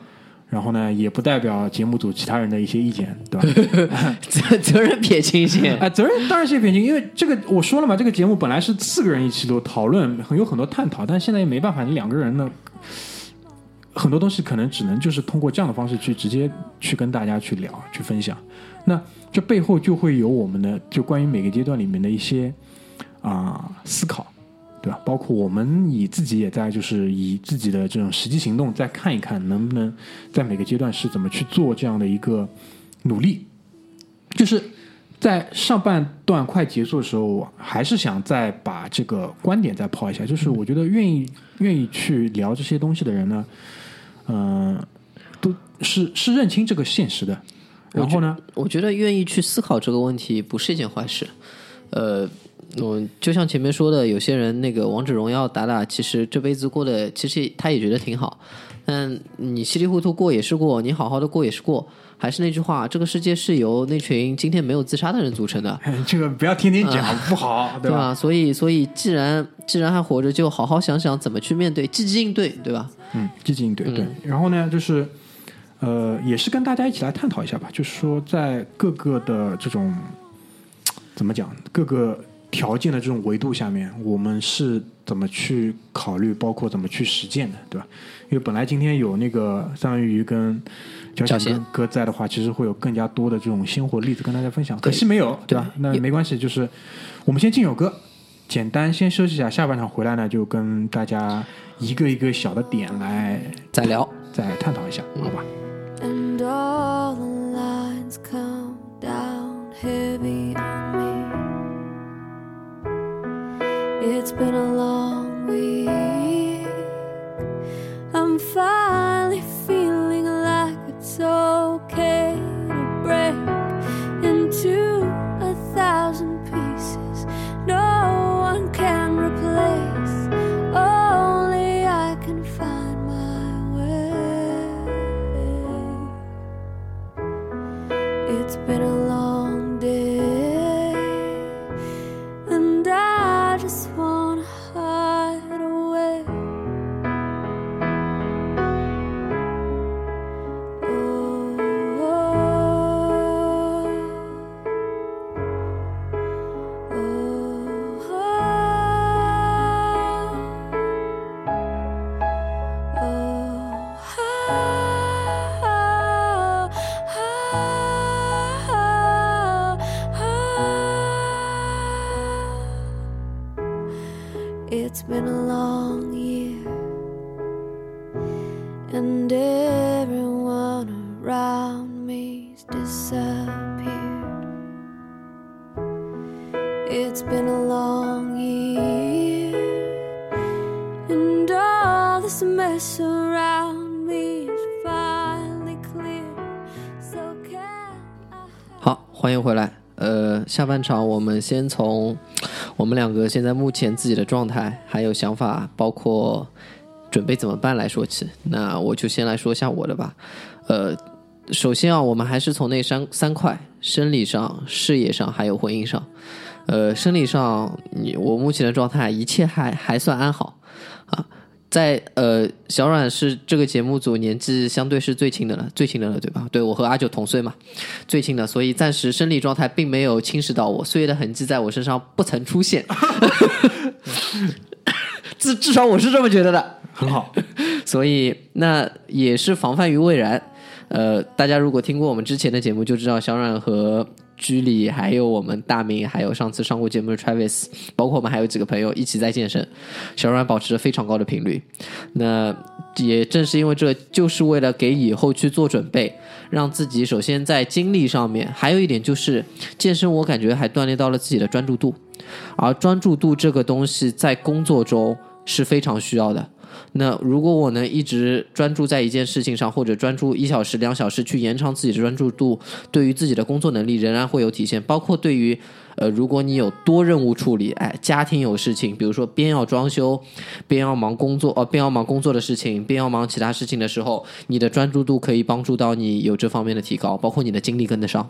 然后呢，也不代表节目组其他人的一些意见，对吧？<laughs> 责责任撇清一些。<laughs> 啊，责任当然是撇清，因为这个我说了嘛，这个节目本来是四个人一起录讨论，很有很多探讨，但现在也没办法，你两个人呢，很多东西可能只能就是通过这样的方式去直接去跟大家去聊、去分享。那这背后就会有我们的就关于每个阶段里面的一些啊、思考。对吧？包括我们以自己也在，就是以自己的这种实际行动，再看一看能不能在每个阶段是怎么去做这样的一个努力。就是在上半段快结束的时候，我还是想再把这个观点再抛一下。就是我觉得愿意愿意去聊这些东西的人呢，嗯、都是是认清这个现实的。然后呢，我觉得愿意去思考这个问题不是一件坏事。呃，我就像前面说的，有些人那个王者荣耀打打，其实这辈子过得其实他也觉得挺好。但你稀里糊涂过也是过，你好好的过也是过。还是那句话，这个世界是由那群今天没有自杀的人组成的，<laughs> 这个不要天天讲不好，<laughs> 对吧？对吧？所以，所以既然既然还活着，就好好想想怎么去面对，积极应对，对吧？嗯，积极应对。对，然后呢，就是呃，也是跟大家一起来探讨一下吧，就是说在各个的这种 <tsk> 怎么讲，各个条件的这种维度下面，我们是怎么去考虑，包括怎么去实践的，对吧？因为本来今天有那个三文鱼跟小小哥哥在的话，其实会有更加多的这种鲜活例子跟大家分享，可惜没有，对吧？那没关系，就是我们先进首歌。简单先休息一下，下半场回来呢，就跟大家一个一个小的点来再聊。再探讨一下，好吧？And all the lines come down heavy on me. It's been a long 下半场我们先从我们两个现在目前自己的状态还有想法，包括准备怎么办来说起。那我就先来说一下我的吧。呃，首先啊，我们还是从那三三块：生理上、事业上还有婚姻上。呃，生理上，你我目前的状态一切还还算安好啊。在呃，小阮是这个节目组年纪相对是最轻的了，最轻的了，对吧？对我和阿九同岁嘛，最轻的，所以暂时生理状态并没有侵蚀到我，岁月的痕迹在我身上不曾出现。<laughs> 至至少我是这么觉得的。很好，<laughs> 所以那也是防范于未然。呃，大家如果听过我们之前的节目，就知道小阮和居里，还有我们大明，还有上次上过节目的 Travis，包括我们还有几个朋友一起在健身。小软保持着非常高的频率。那也正是因为这，就是为了给以后去做准备，让自己首先在精力上面，还有一点就是健身，我感觉还锻炼到了自己的专注度。而专注度这个东西在工作中是非常需要的。那如果我能一直专注在一件事情上，或者专注一小时、两小时去延长自己的专注度，对于自己的工作能力仍然会有体现。包括对于呃，如果你有多任务处理，哎，家庭有事情，比如说边要装修，边要忙工作，哦、边要忙工作的事情，边要忙其他事情的时候，你的专注度可以帮助到你有这方面的提高，包括你的精力跟得上。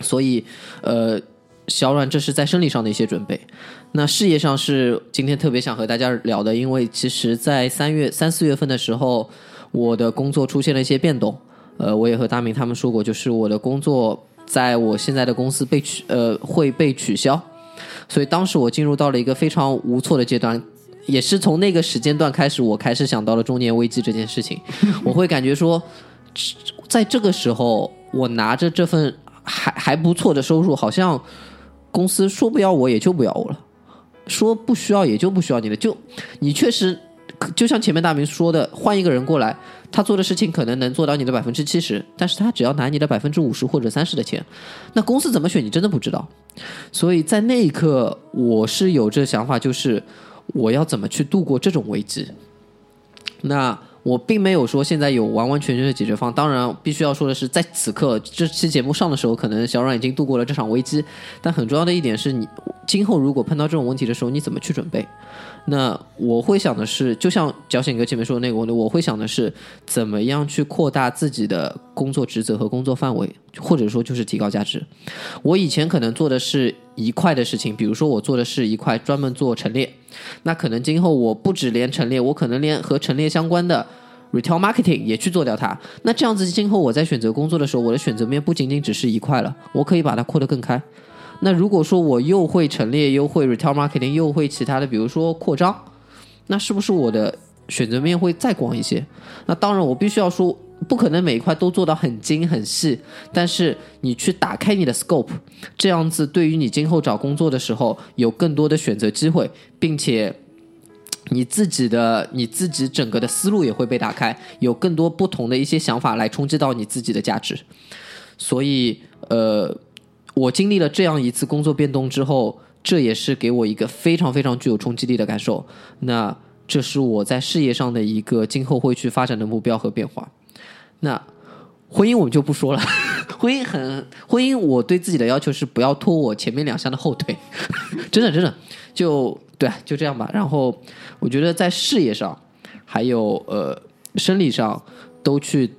所以，呃，小阮这是在生理上的一些准备。那事业上是今天特别想和大家聊的，因为其实，在三月三四月份的时候，我的工作出现了一些变动。呃，我也和大明他们说过，就是我的工作在我现在的公司被取呃会被取消，所以当时我进入到了一个非常无措的阶段。也是从那个时间段开始，我开始想到了中年危机这件事情。我会感觉说，在这个时候，我拿着这份还还不错的收入，好像公司说不要我也就不要我了，说不需要也就不需要你了。就你确实，就像前面大明说的，换一个人过来，他做的事情可能能做到你的百分之七十，但是他只要拿你的百分之五十或者三十的钱，那公司怎么选你真的不知道。所以在那一刻，我是有这想法，就是我要怎么去度过这种危机。那我并没有说现在有完完全全的解决方案。当然，必须要说的是，在此刻这期节目上的时候，可能小软已经度过了这场危机。但很重要的一点是你今后如果碰到这种问题的时候，你怎么去准备？那我会想的是，就像矫险哥前面说的那个问题，我会想的是怎么样去扩大自己的工作职责和工作范围，或者说就是提高价值。我以前可能做的是一块的事情，比如说我做的是一块专门做陈列，那可能今后我不止连陈列，我可能连和陈列相关的 retail marketing 也去做掉它。那这样子，今后我在选择工作的时候，我的选择面不仅仅只是一块了，我可以把它扩得更开。那如果说我又会陈列，又会 retail marketing，又会其他的，比如说扩张，那是不是我的选择面会再广一些？那当然，我必须要说，不可能每一块都做到很精很细，但是你去打开你的 scope，这样子对于你今后找工作的时候有更多的选择机会，并且你自己的你自己整个的思路也会被打开，有更多不同的一些想法来冲击到你自己的价值。所以，呃。我经历了这样一次工作变动之后，这也是给我一个非常非常具有冲击力的感受。那这是我在事业上的一个今后会去发展的目标和变化。那婚姻我们就不说了，<laughs> 婚姻很婚姻，我对自己的要求是不要拖我前面两项的后腿，<laughs> 真的真的就对，就这样吧。然后我觉得在事业上，还有呃生理上都去。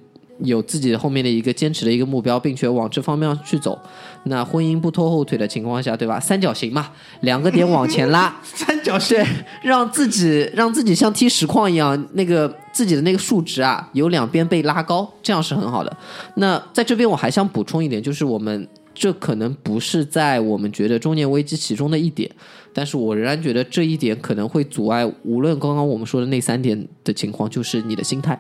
有自己后面的一个坚持的一个目标，并且往这方面去走。那婚姻不拖后腿的情况下，对吧？三角形嘛，两个点往前拉，<laughs> 三角形，让自己让自己像踢实况一样，那个自己的那个数值啊，有两边被拉高，这样是很好的。那在这边我还想补充一点，就是我们这可能不是在我们觉得中年危机其中的一点，但是我仍然觉得这一点可能会阻碍无论刚刚我们说的那三点的情况，就是你的心态。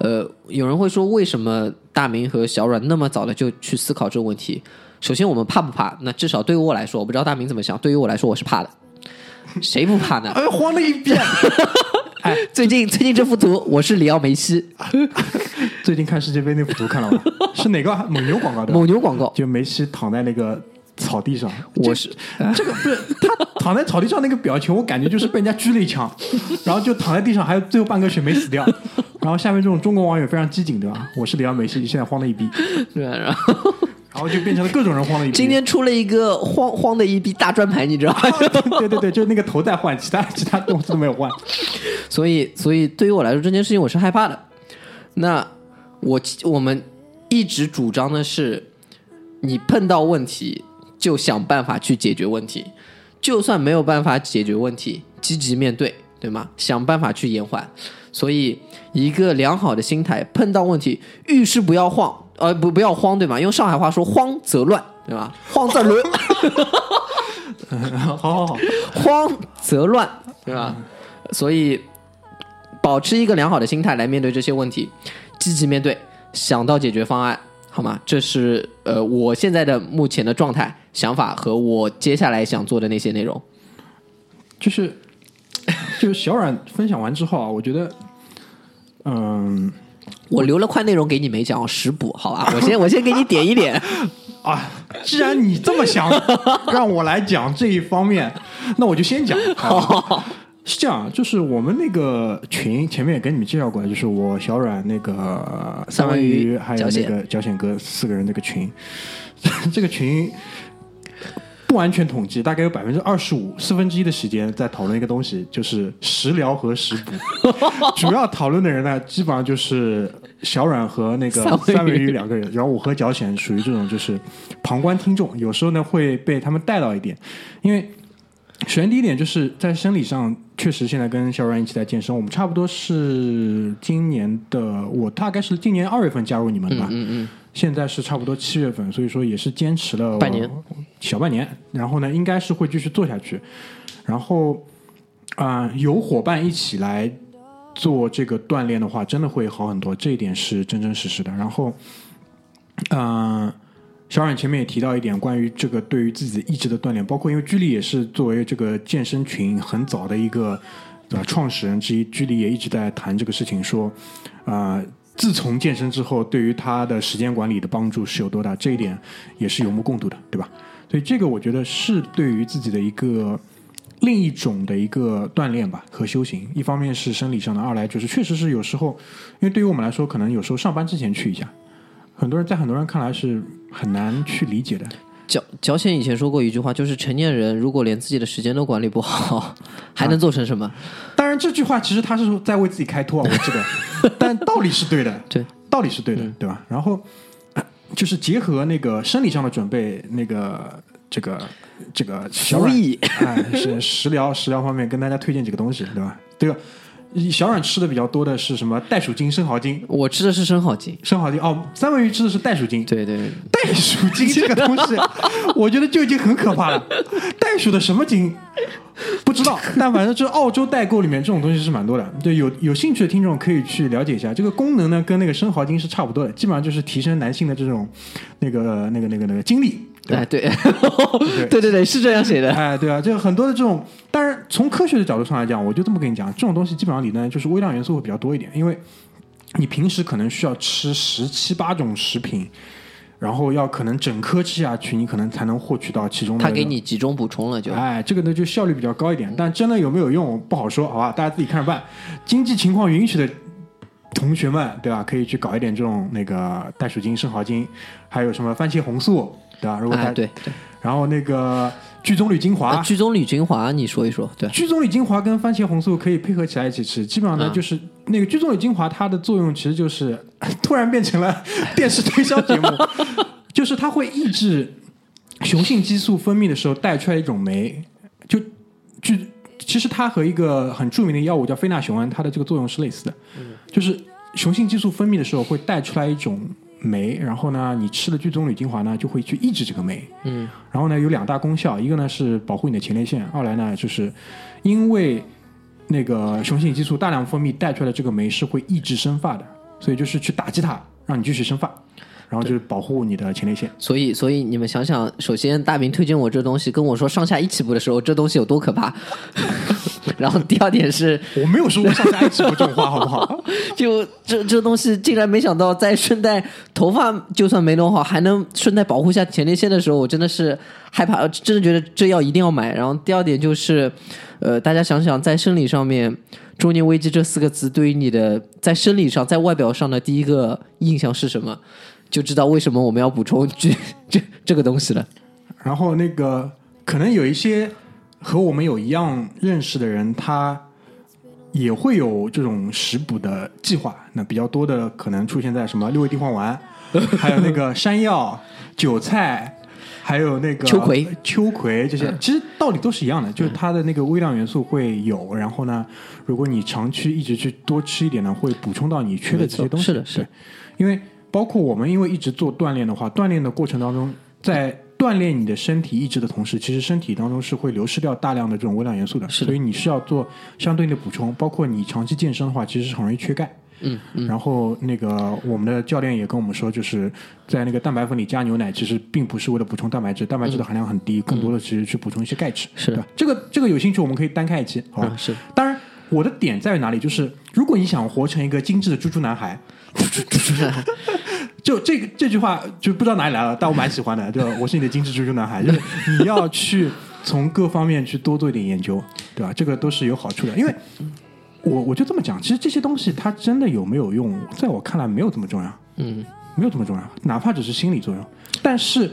呃，有人会说，为什么大明和小阮那么早的就去思考这个问题？首先，我们怕不怕？那至少对于我来说，我不知道大明怎么想。对于我来说，我是怕的。谁不怕呢？哎，慌了一遍。哎，最近最近这幅图，我是里奥梅西。最近看世界杯那幅图看了吗？是哪个蒙牛广告的？蒙牛广告，就梅西躺在那个草地上。我是 <laughs> 这个不是他躺在草地上那个表情，我感觉就是被人家狙了一枪，然后就躺在地上，还有最后半个血没死掉。然后下面这种中国网友非常机警，对吧？我是里奥梅西，现在慌的一逼，<laughs> 对，然后然后就变成了各种人慌的一逼。今天出了一个慌慌的一逼大转盘，你知道吗？<laughs> 对对对，就是那个头在换，其他其他东西都没有换。<laughs> 所以，所以对于我来说，这件事情我是害怕的。那我我们一直主张的是，你碰到问题就想办法去解决问题，就算没有办法解决问题，积极面对，对吗？想办法去延缓。所以，一个良好的心态，碰到问题遇事不要慌，呃，不不要慌，对吗？用上海话说，慌则乱，对吧？慌则乱，<laughs> 好好好，慌则乱，对吧？所以，保持一个良好的心态来面对这些问题，积极面对，想到解决方案，好吗？这是呃我现在的目前的状态、想法和我接下来想做的那些内容。就是 <laughs> 就是小冉分享完之后啊，我觉得，嗯我留了块内容给你没讲，实补，好吧？我先我先给你点一点。<laughs> 啊，既然你这么想让我来讲这一方面，那我就先讲。<laughs> 好是这样，就是我们那个群前面也跟你们介绍过，就是我小阮那个三文鱼还有那个脚险哥四个人那个群，这个群不完全统计，大概有百分之二十五四分之一的时间在讨论一个东西，就是食疗和食补。<laughs> 主要讨论的人呢，基本上就是小阮和那个三文鱼两个人，然后我和脚浅属于这种就是旁观听众，有时候呢会被他们带到一点，因为。首先，第一点就是在生理上，确实现在跟小阮一起在健身。我们差不多是今年的，我大概是今年二月份加入你们吧，嗯嗯，现在是差不多七月份，所以说也是坚持了半年，小半年。然后呢，应该是会继续做下去。然后啊、有伙伴一起来做这个锻炼的话，真的会好很多，这一点是真真实实的。然后，嗯、小冉前面也提到一点关于这个对于自己意志的锻炼，包括因为居里也是作为这个健身群很早的一个呃创始人之一，居里也一直在谈这个事情，说啊、呃自从健身之后，对于他的时间管理的帮助是有多大，这一点也是有目共睹的，对吧？所以这个我觉得是对于自己的一个另一种的一个锻炼吧和修行。一方面是生理上的，二来就是确实是有时候，因为对于我们来说，可能有时候上班之前去一下，很多人在很多人看来是很难去理解的。脚脚险以前说过一句话，就是成年人如果连自己的时间都管理不好，还能做成什么？当然，这句话其实他是在为自己开脱啊，我记得，<laughs> 但道理是对的，对，道理是对的，对吧？然后呃就是结合那个生理上的准备，那个这个这个小阮服役哎，是食疗食疗方面跟大家推荐几个东西，对吧？这个小软吃的比较多的是什么？袋鼠精、生蚝精。我吃的是生蚝精，生蚝精哦，三文鱼吃的是袋鼠精。对对，袋鼠精这个东西，<laughs> 我觉得就已经很可怕了。袋鼠的什么精不知道，但反正就是澳洲代购里面这种东西是蛮多的。对，有有兴趣的听众可以去了解一下。这个功能呢，跟那个生蚝精是差不多的，基本上就是提升男性的这种那个那个那个那个精力。哎 <laughs> 对，对对对，是这样写的。哎，对啊，这个很多的这种，当然从科学的角度上来讲，我就这么跟你讲，这种东西基本上里呢就是微量元素会比较多一点，因为你平时可能需要吃十七八种食品，然后要可能整颗吃下去，你可能才能获取到其中的。他给你集中补充了就，哎，这个呢就效率比较高一点，但真的有没有用不好说，好吧，大家自己看着办。经济情况允许的同学们，对吧？可以去搞一点这种那个袋鼠精、生蚝精，还有什么番茄红素，对吧？如果大家、哎对对，然后那个聚棕榈精华，剧棕榈精华你说一说，对，聚棕榈精华跟番茄红素可以配合起来一起吃，基本上呢、嗯就是那个聚棕榈精华，它的作用其实就是突然变成了 <laughs> 电视推销节目，就是它会抑制雄性激素分泌的时候带出来一种酶，就聚。其实它和一个很著名的药物叫非那雄胺，它的这个作用是类似的，就是雄性激素分泌的时候会带出来一种酶，然后呢，你吃了聚棕榈精华呢，就会去抑制这个酶，嗯，然后呢有两大功效，一个呢是保护你的前列腺，二来呢就是因为那个雄性激素大量分泌带出来的这个酶是会抑制生发的，所以就是去打击它，让你继续生发，然后就是保护你的前列腺。所以，所以你们想想，首先大明推荐我这东西，跟我说上下一起步的时候，这东西有多可怕。然后第二点是，<laughs> 我没有说过上下一起过这种话，好不好？<laughs> 就这这东西竟然没想到在顺带头发就算没弄好，还能顺带保护一下前列腺的时候，我真的是害怕，真的觉得这药一定要买。然后第二点就是，呃，大家想想，在生理上面，中年危机这四个字对于你的在生理上、在外表上的第一个印象是什么，就知道为什么我们要补充这这这个东西了。然后那个可能有一些和我们有一样认识的人，他也会有这种食补的计划。那比较多的可能出现在什么六味地黄丸，<laughs> 还有那个山药、韭菜。还有那个秋葵、秋葵这些，其实道理都是一样的，就是它的那个微量元素会有，然后呢，如果你长期一直去多吃一点呢，会补充到你缺的这些东西。是的是的因为包括我们因为一直做锻炼的话，锻炼的过程当中，在锻炼你的身体意志的同时，其实身体当中是会流失掉大量的这种微量元素的，是的所以你是要做相对应的补充。包括你长期健身的话，其实是很容易缺钙。嗯嗯，然后那个我们的教练也跟我们说，就是在那个蛋白粉里加牛奶，其实并不是为了补充蛋白质，蛋白质的含量很低，更多的其实去补充一些钙质。嗯是的这个这个有兴趣，我们可以单开一期，好吧？嗯是当然，我的点在于哪里？就是如果你想活成一个精致的猪猪男孩，<laughs> 就这个这句话就不知道哪里来了，但我蛮喜欢的。就我是你的精致猪猪男孩，就是你要去从各方面去多做一点研究，对吧？这个都是有好处的，因为我我就这么讲，其实这些东西它真的有没有用，在我看来没有这么重要，嗯，没有这么重要，哪怕只是心理作用，但是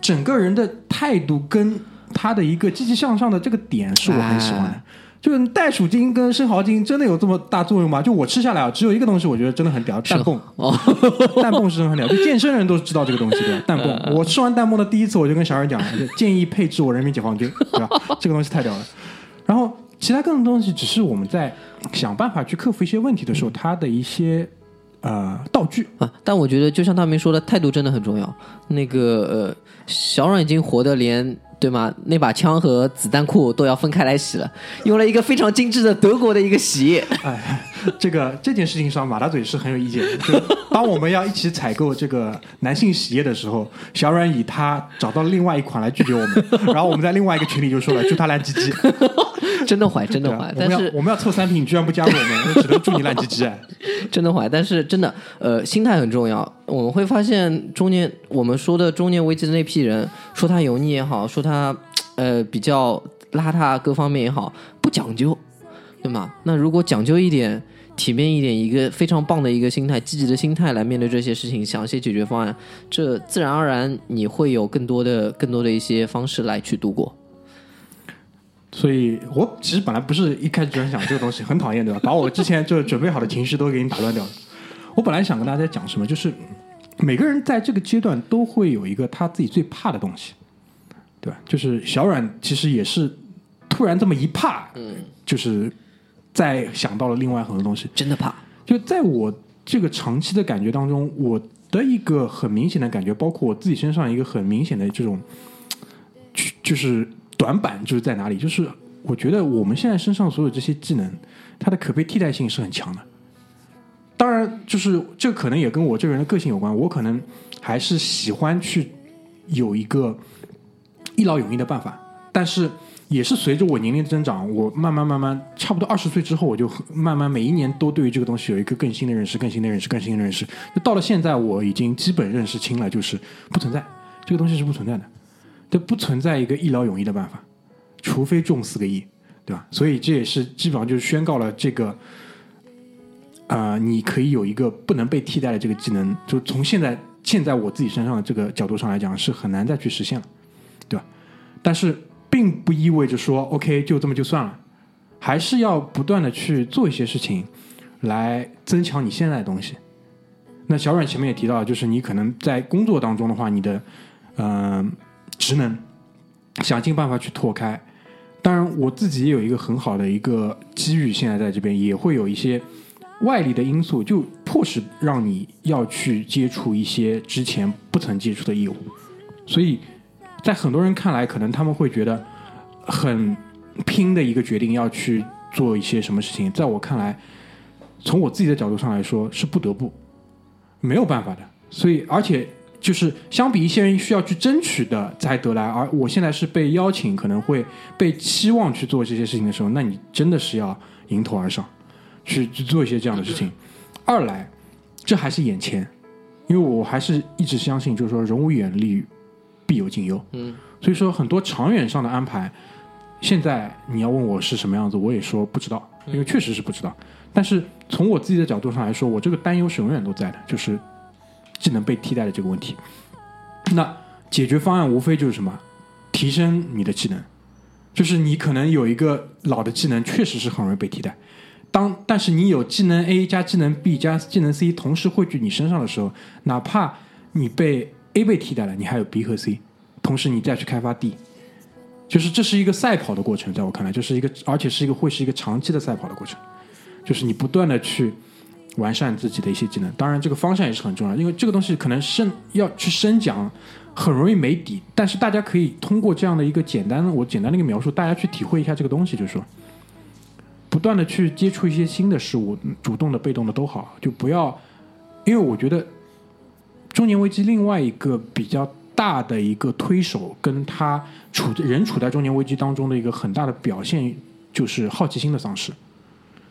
整个人的态度跟他的一个积极向上的这个点是我很喜欢的。哎就是袋鼠精跟生蚝精真的有这么大作用吗？就我吃下来啊，只有一个东西我觉得真的很屌，蛋泵。哦，<laughs> 蛋蹦是真的很屌，就健身人都知道这个东西的 <laughs> 蛋蹦。我吃完蛋蹦的第一次，我就跟小二讲，就建议配置我人民解放军，<laughs> 对吧？这个东西太屌了。然后其他各种东西，只是我们在想办法去克服一些问题的时候，它的一些呃道具。啊，但我觉得就像大明说的，态度真的很重要。那个呃，小阮已经活得连对吗？那把枪和子弹库都要分开来洗了，用了一个非常精致的德国的一个洗液。哎，<laughs> 这个这件事情上，马大嘴是很有意见的。<laughs> 就当我们要一起采购这个男性洗液的时候，小软以他找到了另外一款来拒绝我们，<laughs> 然后我们在另外一个群里就说了，就他来鸡鸡。<laughs> 真的坏，真的怀但是我们要凑三瓶，你居然不加入我们，那只能祝你烂鸡鸡。哎 <laughs> 真的坏，但是真的，呃，心态很重要。我们会发现中年，我们说的中年危机的那批人，说他油腻也好，说他呃比较邋遢各方面也好，不讲究，对吗？那如果讲究一点。体面一点，一个非常棒的一个心态，积极的心态来面对这些事情，想一些解决方案，这自然而然你会有更多的、更多的一些方式来去度过。所以我其实本来不是一开始就想讲这个东西，很讨厌，对吧？<laughs> 把我之前就准备好的情绪都给你打乱掉了。我本来想跟大家讲什么，就是每个人在这个阶段都会有一个他自己最怕的东西，对吧？就是小阮其实也是突然这么一怕，嗯，就是在想到了另外很多东西。真的怕，就在我这个长期的感觉当中，我的一个很明显的感觉，包括我自己身上一个很明显的这种，就就是短板，就是在哪里？就是我觉得我们现在身上所有这些技能，它的可被替代性是很强的。当然，就是这可能也跟我这个人的个性有关，我可能还是喜欢去有一个一劳永逸的办法，但是也是随着我年龄的增长，我慢慢慢慢，差不多二十岁之后，我就慢慢每一年都对于这个东西有一个更新的认识，更新的认识，更新的认识。就到了现在，我已经基本认识清了，就是不存在这个东西是不存在的，这不存在一个一劳永逸的办法，除非中四个亿，对吧？所以这也是基本上就是宣告了这个。啊、你可以有一个不能被替代的这个技能，就从现在现在我自己身上的这个角度上来讲，是很难再去实现了，对吧？但是并不意味着说 OK 就这么就算了，还是要不断的去做一些事情，来增强你现在的东西。那小阮前面也提到，就是你可能在工作当中的话，你的嗯、职能想尽办法去拓开。当然，我自己也有一个很好的一个机遇，现在在这边也会有一些外力的因素，就迫使让你要去接触一些之前不曾接触的业务。所以在很多人看来，可能他们会觉得很拼的一个决定，要去做一些什么事情。在我看来，从我自己的角度上来说，是不得不，没有办法的。所以，而且就是相比一些人需要去争取的才得来，而我现在是被邀请，可能会被期望去做这些事情的时候，那你真的是要迎头而上，去去做一些这样的事情。二来，这还是眼前，因为我还是一直相信，就是说人无远虑，必有近忧。嗯，所以说很多长远上的安排，现在你要问我是什么样子，我也说不知道，因为确实是不知道。但是从我自己的角度上来说，我这个担忧是永远都在的，就是技能被替代的这个问题。那解决方案无非就是什么，提升你的技能，就是你可能有一个老的技能，确实是很容易被替代。当但是你有技能 A 加技能 B 加技能 C 同时汇聚你身上的时候，哪怕你被 A 被替代了，你还有 B 和 C，同时你再去开发 D，就是这是一个赛跑的过程，在我看来，这是一个而且是一个会是一个长期的赛跑的过程，就是你不断的去完善自己的一些技能。当然，这个方向也是很重要，因为这个东西可能深要去深讲，很容易没底。但是大家可以通过这样的一个简单，我简单的一个描述，大家去体会一下这个东西，就是说，不断的去接触一些新的事物，主动的、被动的都好，就不要，因为我觉得中年危机另外一个比较大的一个推手，跟他处人处在中年危机当中的一个很大的表现，就是好奇心的丧失。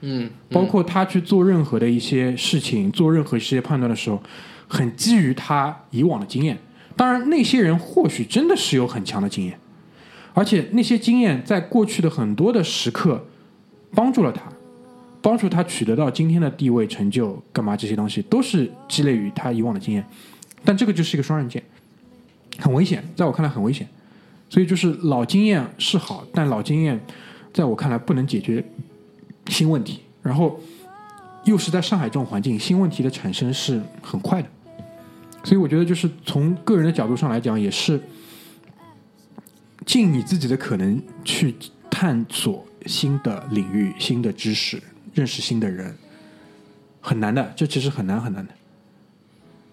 嗯，包括他去做任何的一些事情、做任何一些判断的时候，很基于他以往的经验。当然，那些人或许真的是有很强的经验，而且那些经验在过去的很多的时刻帮助了他，帮助他取得到今天的地位、成就，干嘛这些东西都是积累于他以往的经验。但这个就是一个双刃剑，很危险，在我看来很危险。所以就是老经验是好，但老经验在我看来不能解决新问题。然后又是在上海这种环境，新问题的产生是很快的。所以我觉得就是从个人的角度上来讲，也是尽你自己的可能去探索新的领域、新的知识，认识新的人，很难的。这其实很难很难的。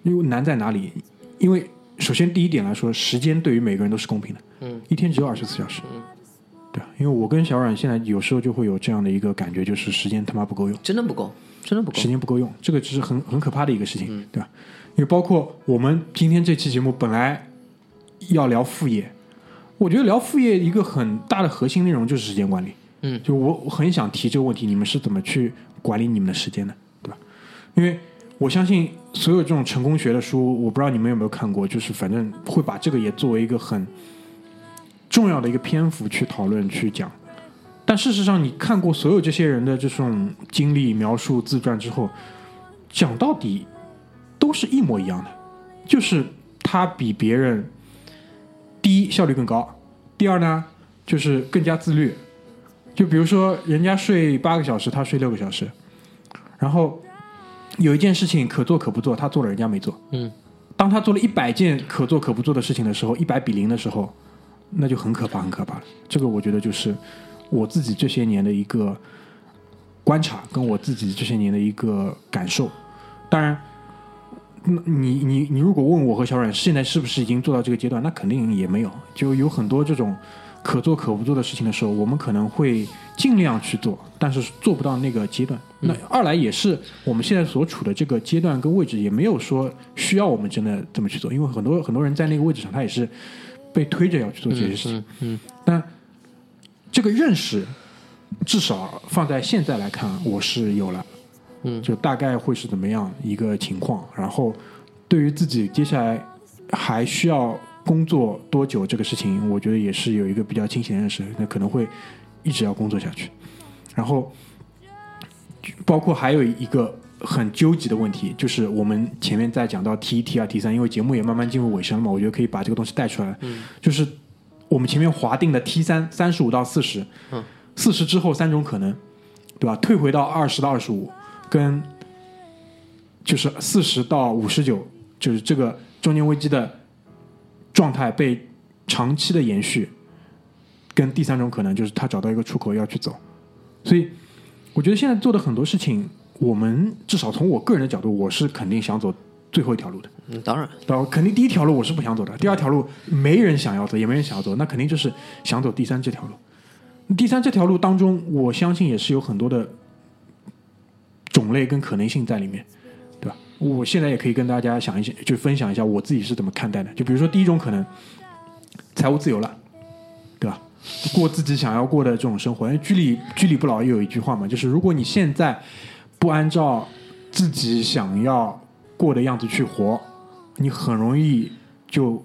因为难在哪里？因为首先第一点来说，时间对于每个人都是公平的。嗯，一天只有二十四小时。嗯，对啊，因为我跟小阮现在有时候就会有这样的一个感觉，就是时间他妈不够用。真的不够，真的不够时。间不够用，这个只是很很可怕的一个事情，对吧？因为包括我们今天这期节目本来要聊副业，我觉得聊副业一个很大的核心内容就是时间管理。嗯就我我很想提这个问题，你们是怎么去管理你们的时间的，对吧？因为我相信所有这种成功学的书，我不知道你们有没有看过，就是反正会把这个也作为一个很重要的一个篇幅去讨论去讲。但事实上，你看过所有这些人的这种经历描述自传之后，讲到底都是一模一样的，就是他比别人第一效率更高，第二呢就是更加自律。就比如说，人家睡八个小时，他睡六个小时，然后有一件事情可做可不做，他做了，人家没做。嗯，当他做了一百件可做可不做的事情的时候，一百比零的时候，那就很可怕，很可怕了。这个我觉得就是我自己这些年的一个观察，跟我自己这些年的一个感受。当然，嗯你你你如果问我和小阮现在是不是已经做到这个阶段，那肯定也没有。就有很多这种可做可不做的事情的时候，我们可能会尽量去做，但是做不到那个阶段。那二来也是我们现在所处的这个阶段跟位置，也没有说需要我们真的这么去做，因为很多很多人在那个位置上，他也是被推着要去做这些事情。嗯但这个认识，至少放在现在来看，我是有了。嗯就大概会是怎么样一个情况，然后对于自己接下来还需要工作多久这个事情，我觉得也是有一个比较清醒的认识，那可能会一直要工作下去。然后包括还有一个很纠结的问题，就是我们前面在讲到 T 一、T 二、T 三，因为节目也慢慢进入尾声了嘛，我觉得可以把这个东西带出来。嗯，就是我们前面划定的 T 三三十五到四十，嗯，四十之后三种可能，对吧？退回到二十到二十五，跟就是四十到五十九，就是这个中年危机的状态被长期的延续，跟第三种可能就是他找到一个出口要去走，所以我觉得现在做的很多事情，我们至少从我个人的角度，我是肯定想走最后一条路的。嗯，当然，对吧？肯定第一条路我是不想走的，第二条路没人想要走，也没人想要走，那肯定就是想走第三这条路。第三这条路当中，我相信也是有很多的种类跟可能性在里面，对吧？我现在也可以跟大家想一想，就分享一下我自己是怎么看待的。就比如说第一种可能，财务自由了，对吧？过自己想要过的这种生活。因为居里居里不老也有一句话嘛，就是如果你现在不按照自己想要过的样子去活，你很容易就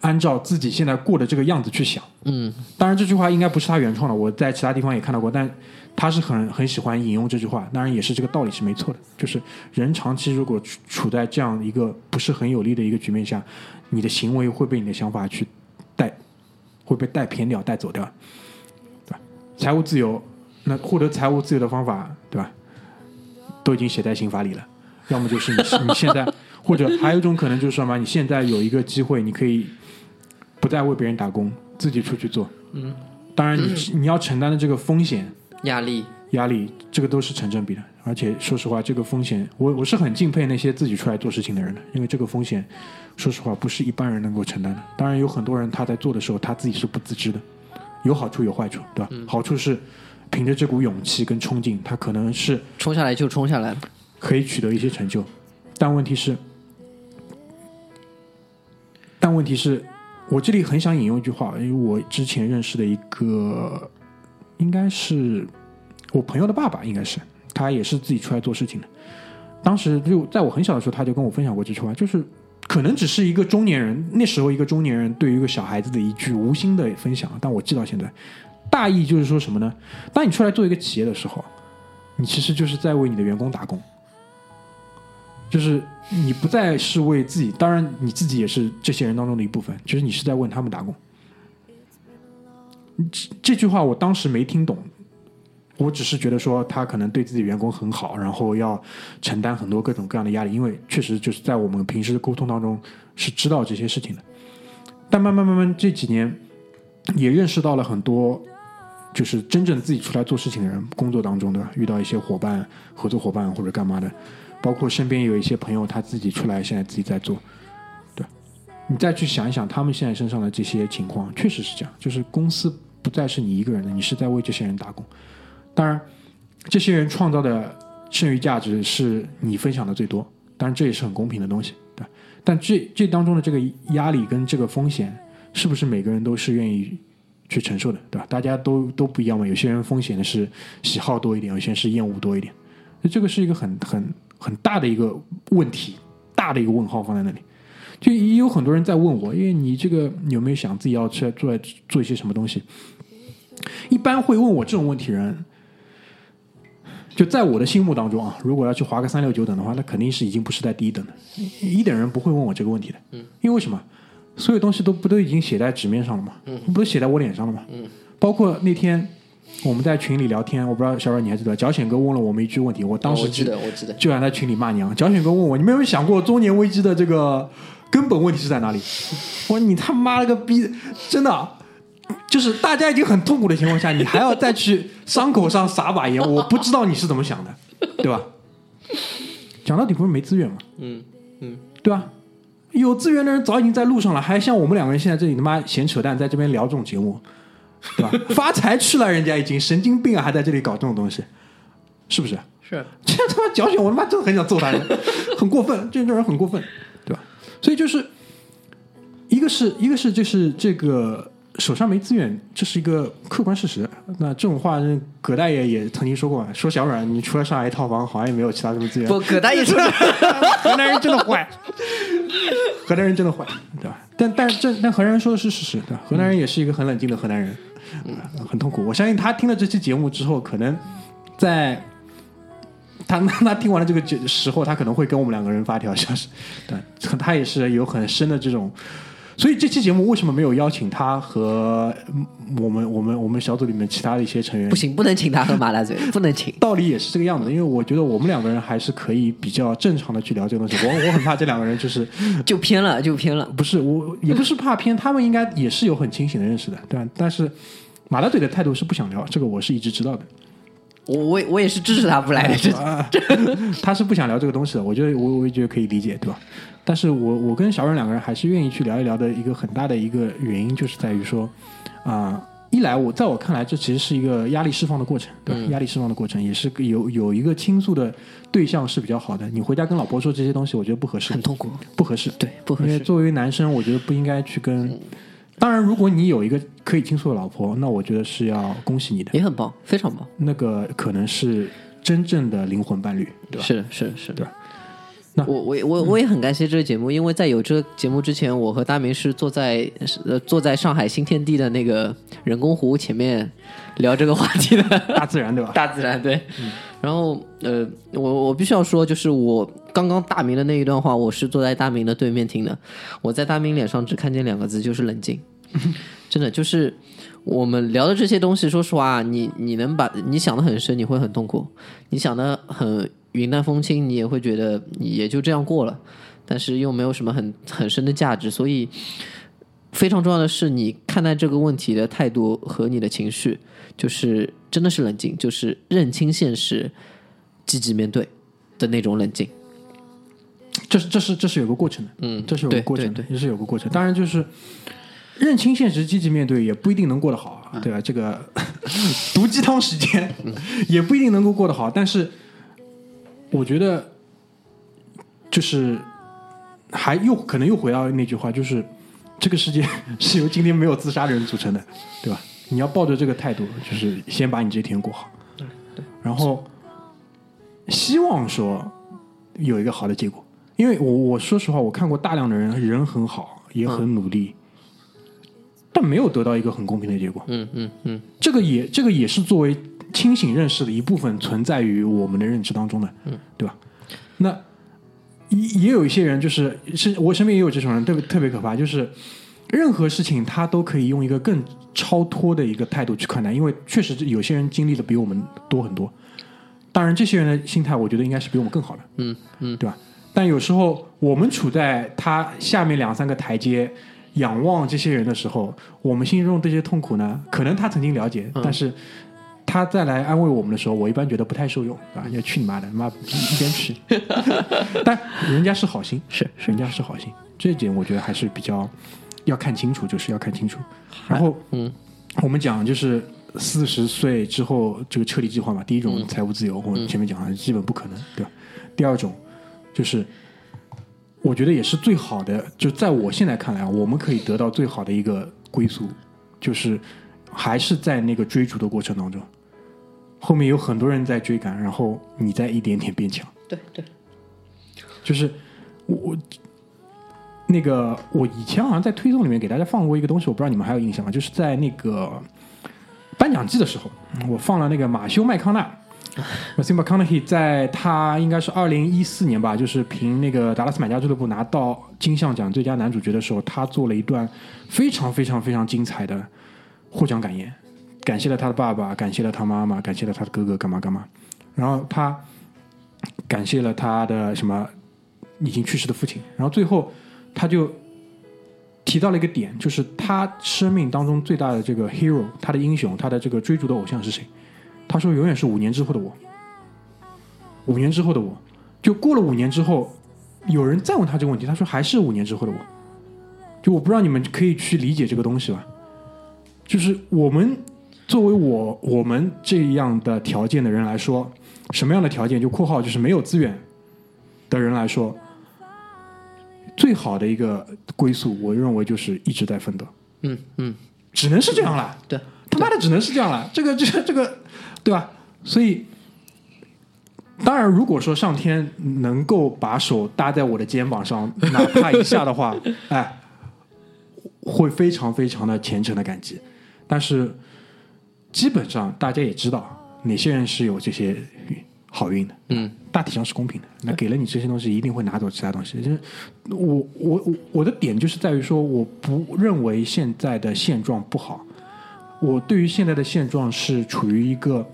按照自己现在过的这个样子去想。嗯当然，这句话应该不是他原创的，我在其他地方也看到过，但他是很很喜欢引用这句话。当然，也是这个道理是没错的，就是人长期如果处处在这样一个不是很有利的一个局面下，你的行为会被你的想法去带，会被带偏掉、带走掉，对吧？财务自由，那获得财务自由的方法，对吧？都已经写在刑法里了，要么就是你 <laughs> 你现在，或者还有一种可能就是什么？你现在有一个机会，你可以不再为别人打工，自己出去做。嗯，当然你你要承担的这个风险压力，压力，这个都是成正比的。而且说实话，这个风险，我我是很敬佩那些自己出来做事情的人的，因为这个风险，说实话不是一般人能够承担的。当然有很多人他在做的时候，他自己是不自知的，有好处有坏处，对吧？好处是凭着这股勇气跟冲劲，他可能是冲下来就冲下来了。可以取得一些成就，但问题是，但问题是，我这里很想引用一句话，因为我之前认识的一个，应该是我朋友的爸爸，应该是他也是自己出来做事情的。当时就在我很小的时候，他就跟我分享过这句话，就是可能只是一个中年人那时候一个中年人对于一个小孩子的一句无心的分享，但我记到现在，大意就是说什么呢？当你出来做一个企业的时候，你其实就是在为你的员工打工，就是你不再是为自己，当然你自己也是这些人当中的一部分，其实你是在为他们打工。这这句话我当时没听懂，我只是觉得说他可能对自己员工很好，然后要承担很多各种各样的压力，因为确实就是在我们平时的沟通当中是知道这些事情的。但慢慢慢慢这几年也认识到了很多，就是真正自己出来做事情的人，工作当中的遇到一些伙伴、合作伙伴或者干嘛的，包括身边有一些朋友他自己出来，现在自己在做，对，你再去想一想他们现在身上的这些情况，确实是这样，就是公司不再是你一个人的，你是在为这些人打工。当然，这些人创造的剩余价值是你分享的最多，当然这也是很公平的东西，对。但这这当中的这个压力跟这个风险，是不是每个人都是愿意去承受的，对吧？大家都都不一样嘛。有些人风险的是喜好多一点，有些人是厌恶多一点，那这个是一个很很很大的一个问题，大的一个问号放在那里。就也有很多人在问我，因为你这个有没有想自己要出来做做一些什么东西？一般会问我这种问题人，就在我的心目当中啊，如果要去划个三六九等的话，那肯定是已经不是在第一等的。一等人不会问我这个问题的，嗯，因为为什么？所有东西都不都已经写在纸面上了吗？嗯，不都写在我脸上了吗？嗯，包括那天我们在群里聊天，我不知道小阮你还记得，脚险哥问了我们一句问题，我当时我记得，我记得，就想在群里骂娘。脚险哥问我，你们有没有想过中年危机的这个根本问题是在哪里？我说你他妈了个逼，真的啊。就是大家已经很痛苦的情况下，你还要再去伤口上撒把盐，我不知道你是怎么想的，对吧？讲到底不是没资源嘛，嗯嗯，对吧？有资源的人早已经在路上了，还像我们两个人现在这里他妈闲扯淡，在这边聊这种节目，对吧？<laughs> 发财去了，人家已经神经病啊，还在这里搞这种东西，是不是？是，<laughs> 这他妈矫情，我他妈真的很想揍他，<laughs> 很过分，这种人很过分，对吧？所以就是一个是一个是就是这个。手上没资源，这是一个客观事实。那这种话，葛大爷也曾经说过，说小阮，你除了上海一套房，好像也没有其他什么资源。不，葛大爷说，<laughs> 河南人真的坏，河南人真的坏，对吧？但但这但河南人说的是事实，对吧？河南人也是一个很冷静的河南人，嗯，很痛苦。我相信他听了这期节目之后，可能在他他听完了这个时候，他可能会跟我们两个人发条消息，对，他也是有很深的这种。所以这期节目为什么没有邀请他和我们我们我们小组里面其他的一些成员？不行，不能请他和马大嘴，<laughs> 不能请。道理也是这个样子，因为我觉得我们两个人还是可以比较正常的去聊这个东西。我我很怕这两个人就是 <laughs> 就偏了，就偏了。不是，我也不是怕偏，他们应该也是有很清醒的认识的，对吧？但是马大嘴的态度是不想聊，这个我是一直知道的。我我我也是支持他不来的，<laughs> 他是不想聊这个东西的。我觉得我我也觉得可以理解，对吧？但是我我跟小阮两个人还是愿意去聊一聊的一个很大的一个原因，就是在于说，啊，一来我在我看来，这其实是一个压力释放的过程，对，压力释放的过程也是有有一个倾诉的对象是比较好的。你回家跟老婆说这些东西，我觉得不合适，很痛苦，不合适，对，不合适。因为作为男生，我觉得不应该去跟。当然，如果你有一个可以倾诉的老婆，那我觉得是要恭喜你的，也很棒，非常棒。那个可能是真正的灵魂伴侣，对吧？是的，是的，是的。那我我我我也很感谢这个节目，因为在有这个节目之前，我和大明是坐在呃坐在上海新天地的那个人工湖前面聊这个话题的，<laughs> 大自然对吧？大自然对。然后呃，我我必须要说，就是我刚刚大明的那一段话，我是坐在大明的对面听的，我在大明脸上只看见两个字，就是冷静。<laughs> 真的就是我们聊的这些东西，说实话，你你能把你想的很深，你会很痛苦；你想的很云淡风轻，你也会觉得也就这样过了，但是又没有什么很很深的价值。所以非常重要的是，你看待这个问题的态度和你的情绪，就是真的是冷静，就是认清现实，积极面对的那种冷静。这是这是这是有个过程的，嗯，这是有个过程的，也是有个过程。当然就是。认清现实，积极面对，也不一定能过得好，对吧？这个 <laughs> 毒鸡汤时间也不一定能够过得好。但是，我觉得就是还又可能又回到那句话，就是这个世界 <laughs> 是由今天没有自杀的人组成的，对吧？你要抱着这个态度，就是先把你这一天过好，对对，然后希望说有一个好的结果，因为我我说实话，我看过大量的人，人很好，也很努力，但没有得到一个很公平的结果。嗯嗯嗯，这个也这个也是作为清醒认识的一部分存在于我们的认知当中的，嗯，对吧？那也也有一些人，就是是我身边也有这种人，特别特别可怕，就是任何事情他都可以用一个更超脱的一个态度去看待，因为确实有些人经历的比我们多很多。当然，这些人的心态，我觉得应该是比我们更好的，嗯嗯，对吧？但有时候我们处在他下面两三个台阶，仰望这些人的时候，我们心中这些痛苦呢，可能他曾经了解，但是他再来安慰我们的时候，我一般觉得不太受用，啊，要去你妈的，妈一边去！<laughs> 但人家是好心，是人家是好心，这一点我觉得还是比较要看清楚，就是要看清楚。然后，嗯，我们讲就是四十岁之后这个彻底计划嘛，第一种财务自由，我前面讲了，基本不可能，对吧？第二种就是，我觉得也是最好的，就在我现在看来啊，我们可以得到最好的一个归宿，就是还是在那个追逐的过程当中，后面有很多人在追赶，然后你在一点点变强。对对，就是我我那个我以前好像在推送里面给大家放过一个东西，我不知道你们还有印象吗？就是在那个颁奖季的时候，我放了那个马修麦康纳。Matthew McConaughey 在他应该是二零一四年吧，就是凭那个达拉斯买家俱乐部拿到金像奖最佳男主角的时候，他做了一段非常非常非常精彩的获奖感言，感谢了他的爸爸，感谢了他妈妈，感谢了他的哥哥，干嘛干嘛。然后他感谢了他的什么已经去世的父亲，然后最后他就提到了一个点，就是他生命当中最大的这个 hero，他的英雄，他的这个追逐的偶像是谁？他说永远是五年之后的我。五年之后的我，就过了五年之后，有人再问他这个问题，他说还是五年之后的我。就我不知道你们可以去理解这个东西吧？就是我们作为我我们这样的条件的人来说，什么样的条件？就括号就是没有资源的人来说，最好的一个归宿，我认为就是一直在奋斗，嗯嗯，只能是这样了。对，他妈的只能是这样了，这个这个这个，对吧？所以，当然，如果说上天能够把手搭在我的肩膀上，哪怕一下的话，哎，会非常非常的虔诚的感激。但是，基本上大家也知道哪些人是有这些好运的，嗯，大体上是公平的。那给了你这些东西，一定会拿走其他东西。就是我我我我的点就是在于说，我不认为现在的现状不好。我对于现在的现状是处于一个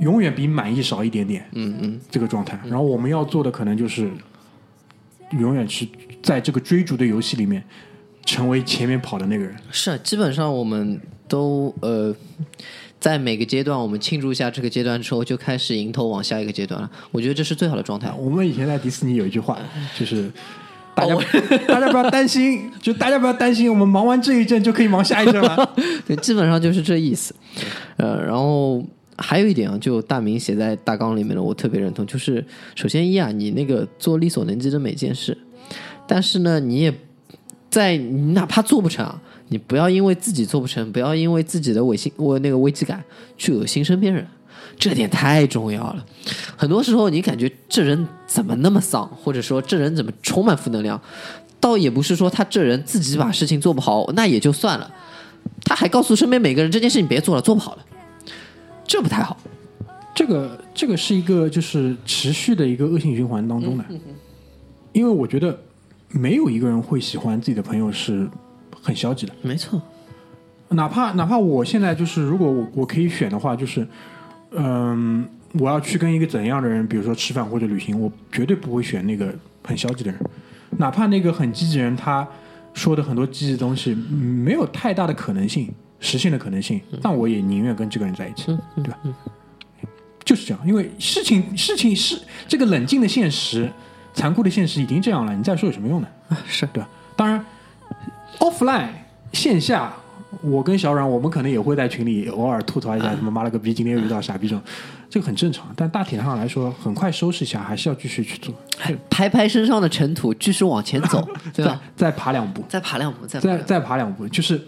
永远比满意少一点点，嗯嗯，这个状态。然后我们要做的可能就是永远是在这个追逐的游戏里面成为前面跑的那个人。是，基本上我们都呃，在每个阶段，我们庆祝一下这个阶段之后，就开始迎头往下一个阶段了。我觉得这是最好的状态。我们以前在迪士尼有一句话，就是大家、大家不要担心，就大家不要担心，我们忙完这一阵就可以忙下一阵了。<laughs> 对，基本上就是这意思。呃，然后还有一点啊，就大明写在大纲里面的，我特别认同，就是首先一啊，你那个做力所能及的每件事，但是呢，你也在你哪怕做不成啊，你不要因为自己做不成，不要因为自己的违心我那个危机感去恶心身边人。这点太重要了。很多时候，你感觉这人怎么那么丧，或者说这人怎么充满负能量，倒也不是说他这人自己把事情做不好，那也就算了。他还告诉身边每个人这件事情别做了，做不好了，这不太好。这个这个是一个就是持续的一个恶性循环当中的，因为我觉得没有一个人会喜欢自己的朋友是很消极的，没错，哪怕哪怕我现在就是如果我我可以选的话，就是嗯，我要去跟一个怎样的人，比如说吃饭或者旅行，我绝对不会选那个很消极的人，哪怕那个很积极的人他说的很多积极的东西嗯没有太大的可能性实现的可能性，但我也宁愿跟这个人在一起，对吧？就是这样，因为事情事情是这个冷静的现实，残酷的现实已经这样了，你再说有什么用呢？是对吧？当然，offline 线下，我跟小阮，我们可能也会在群里偶尔吐槽一下，什么妈了个逼，今天又遇到傻逼这种，这个很正常。但大体上来说，很快收拾一下，还是要继续去做，拍拍身上的尘土，继续往前走，<laughs> 对吧？再爬两步，再爬两步，再爬再再爬两步，就是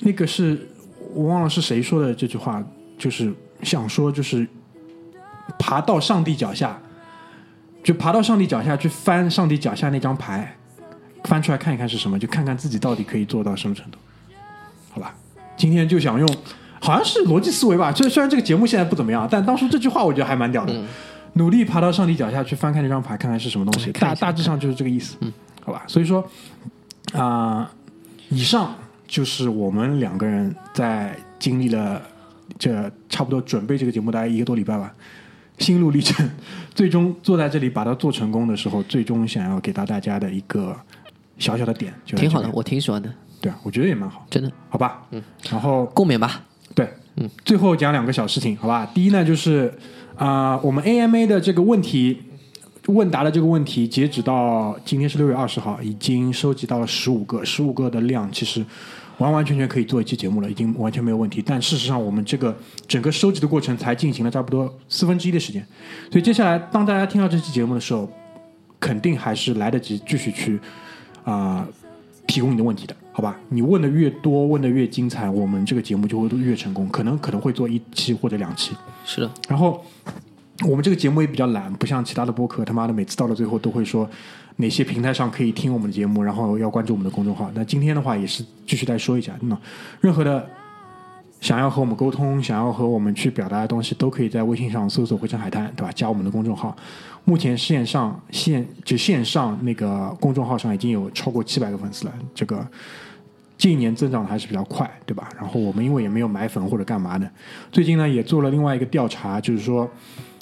那个是我忘了是谁说的这句话，就是想说就是爬到上帝脚下，就爬到上帝脚下去翻上帝脚下那张牌，翻出来看一看是什么，就看看自己到底可以做到什么程度，好吧？今天就想用，好像是逻辑思维吧。这虽然这个节目现在不怎么样，但当初这句话我觉得还蛮屌的。努力爬到上帝脚下去翻看这张牌，看看是什么东西。大大致上就是这个意思，嗯，好吧。所以说啊、以上就是我们两个人在经历了这差不多准备这个节目大概一个多礼拜吧，心路历程，最终坐在这里把它做成功的时候，最终想要给到大家的一个小小的点，就挺好的，我挺喜欢的，对啊，我觉得也蛮好，真的好吧？嗯，然后共勉吧。对，嗯，最后讲两个小事情，好吧？第一呢，就是啊、我们 AMA 的这个问题问答的这个问题，截止到今天是六月二十号，已经收集到了十五个，十五个的量其实完完全全可以做一期节目了，已经完全没有问题。但事实上，我们这个整个收集的过程才进行了差不多四分之一的时间，所以接下来当大家听到这期节目的时候，肯定还是来得及继续去啊、提供你的问题的，好吧？你问的越多，问的越精彩，我们这个节目就会越成功，可能可能会做一期或者两期。是的，然后我们这个节目也比较懒，不像其他的播客，他妈的每次到了最后都会说哪些平台上可以听我们的节目，然后要关注我们的公众号。那今天的话也是继续再说一下，那任何的想要和我们沟通、想要和我们去表达的东西，都可以在微信上搜索“回城海滩”，对吧？加我们的公众号。目前线上线就线上那个公众号上已经有超过七百个粉丝了，这个近一年增长的还是比较快，对吧？然后我们因为也没有买粉或者干嘛的，最近呢也做了另外一个调查，就是说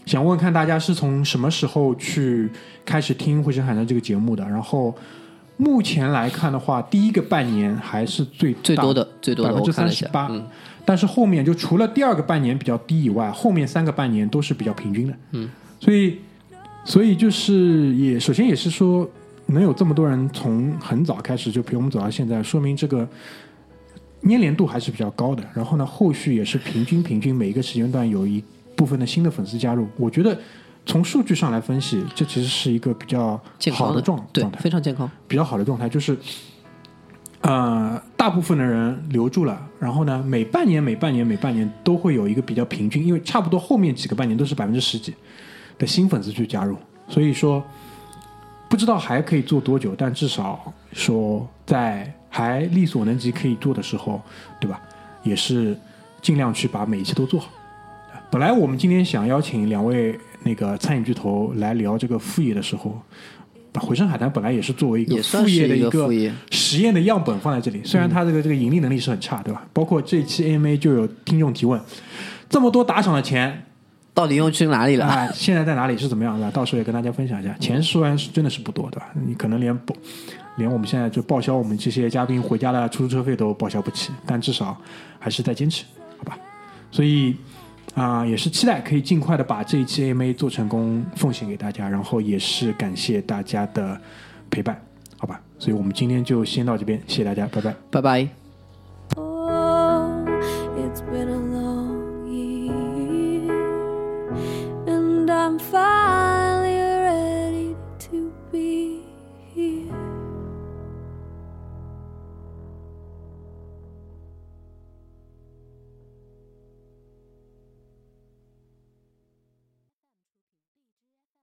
想问看大家是从什么时候去开始听《回声海南》这个节目的，然后。目前来看的话，第一个半年还是最最多的最多的百分之三十八嗯，但是后面就除了第二个半年比较低以外，后面三个半年都是比较平均的。嗯，所以所以就是也首先也是说，能有这么多人从很早开始就陪我们走到现在，说明这个粘连度还是比较高的。然后呢，后续也是平均平均每一个时间段有一部分的新的粉丝加入，我觉得。从数据上来分析，这其实是一个比较好的状状态，非常健康。比较好的状态，就是呃，大部分的人留住了，然后呢，每半年、每半年、每半年都会有一个比较平均，因为差不多后面几个半年都是百分之十几的新粉丝去加入，所以说不知道还可以做多久，但至少说在还力所能及可以做的时候，对吧？也是尽量去把每一期都做好。本来我们今天想邀请两位那个餐饮巨头来聊这个副业的时候，把回声海滩本来也是作为一个副业的一个实验的样本放在这里，虽然它这个这个盈利能力是很差，对吧？包括这期 AMA 就有听众提问，这么多打赏的钱到底用去哪里了？啊，现在在哪里是怎么样对吧？到时候也跟大家分享一下。钱虽然是真的是不多，对吧？你可能连报连我们现在就报销我们这些嘉宾回家的出租车费都报销不起，但至少还是在坚持，好吧？所以啊、也是期待可以尽快的把这一期 AMA 做成功，奉献给大家，然后也是感谢大家的陪伴，好吧？所以我们今天就先到这边，谢谢大家，拜拜。拜拜。I'm fine.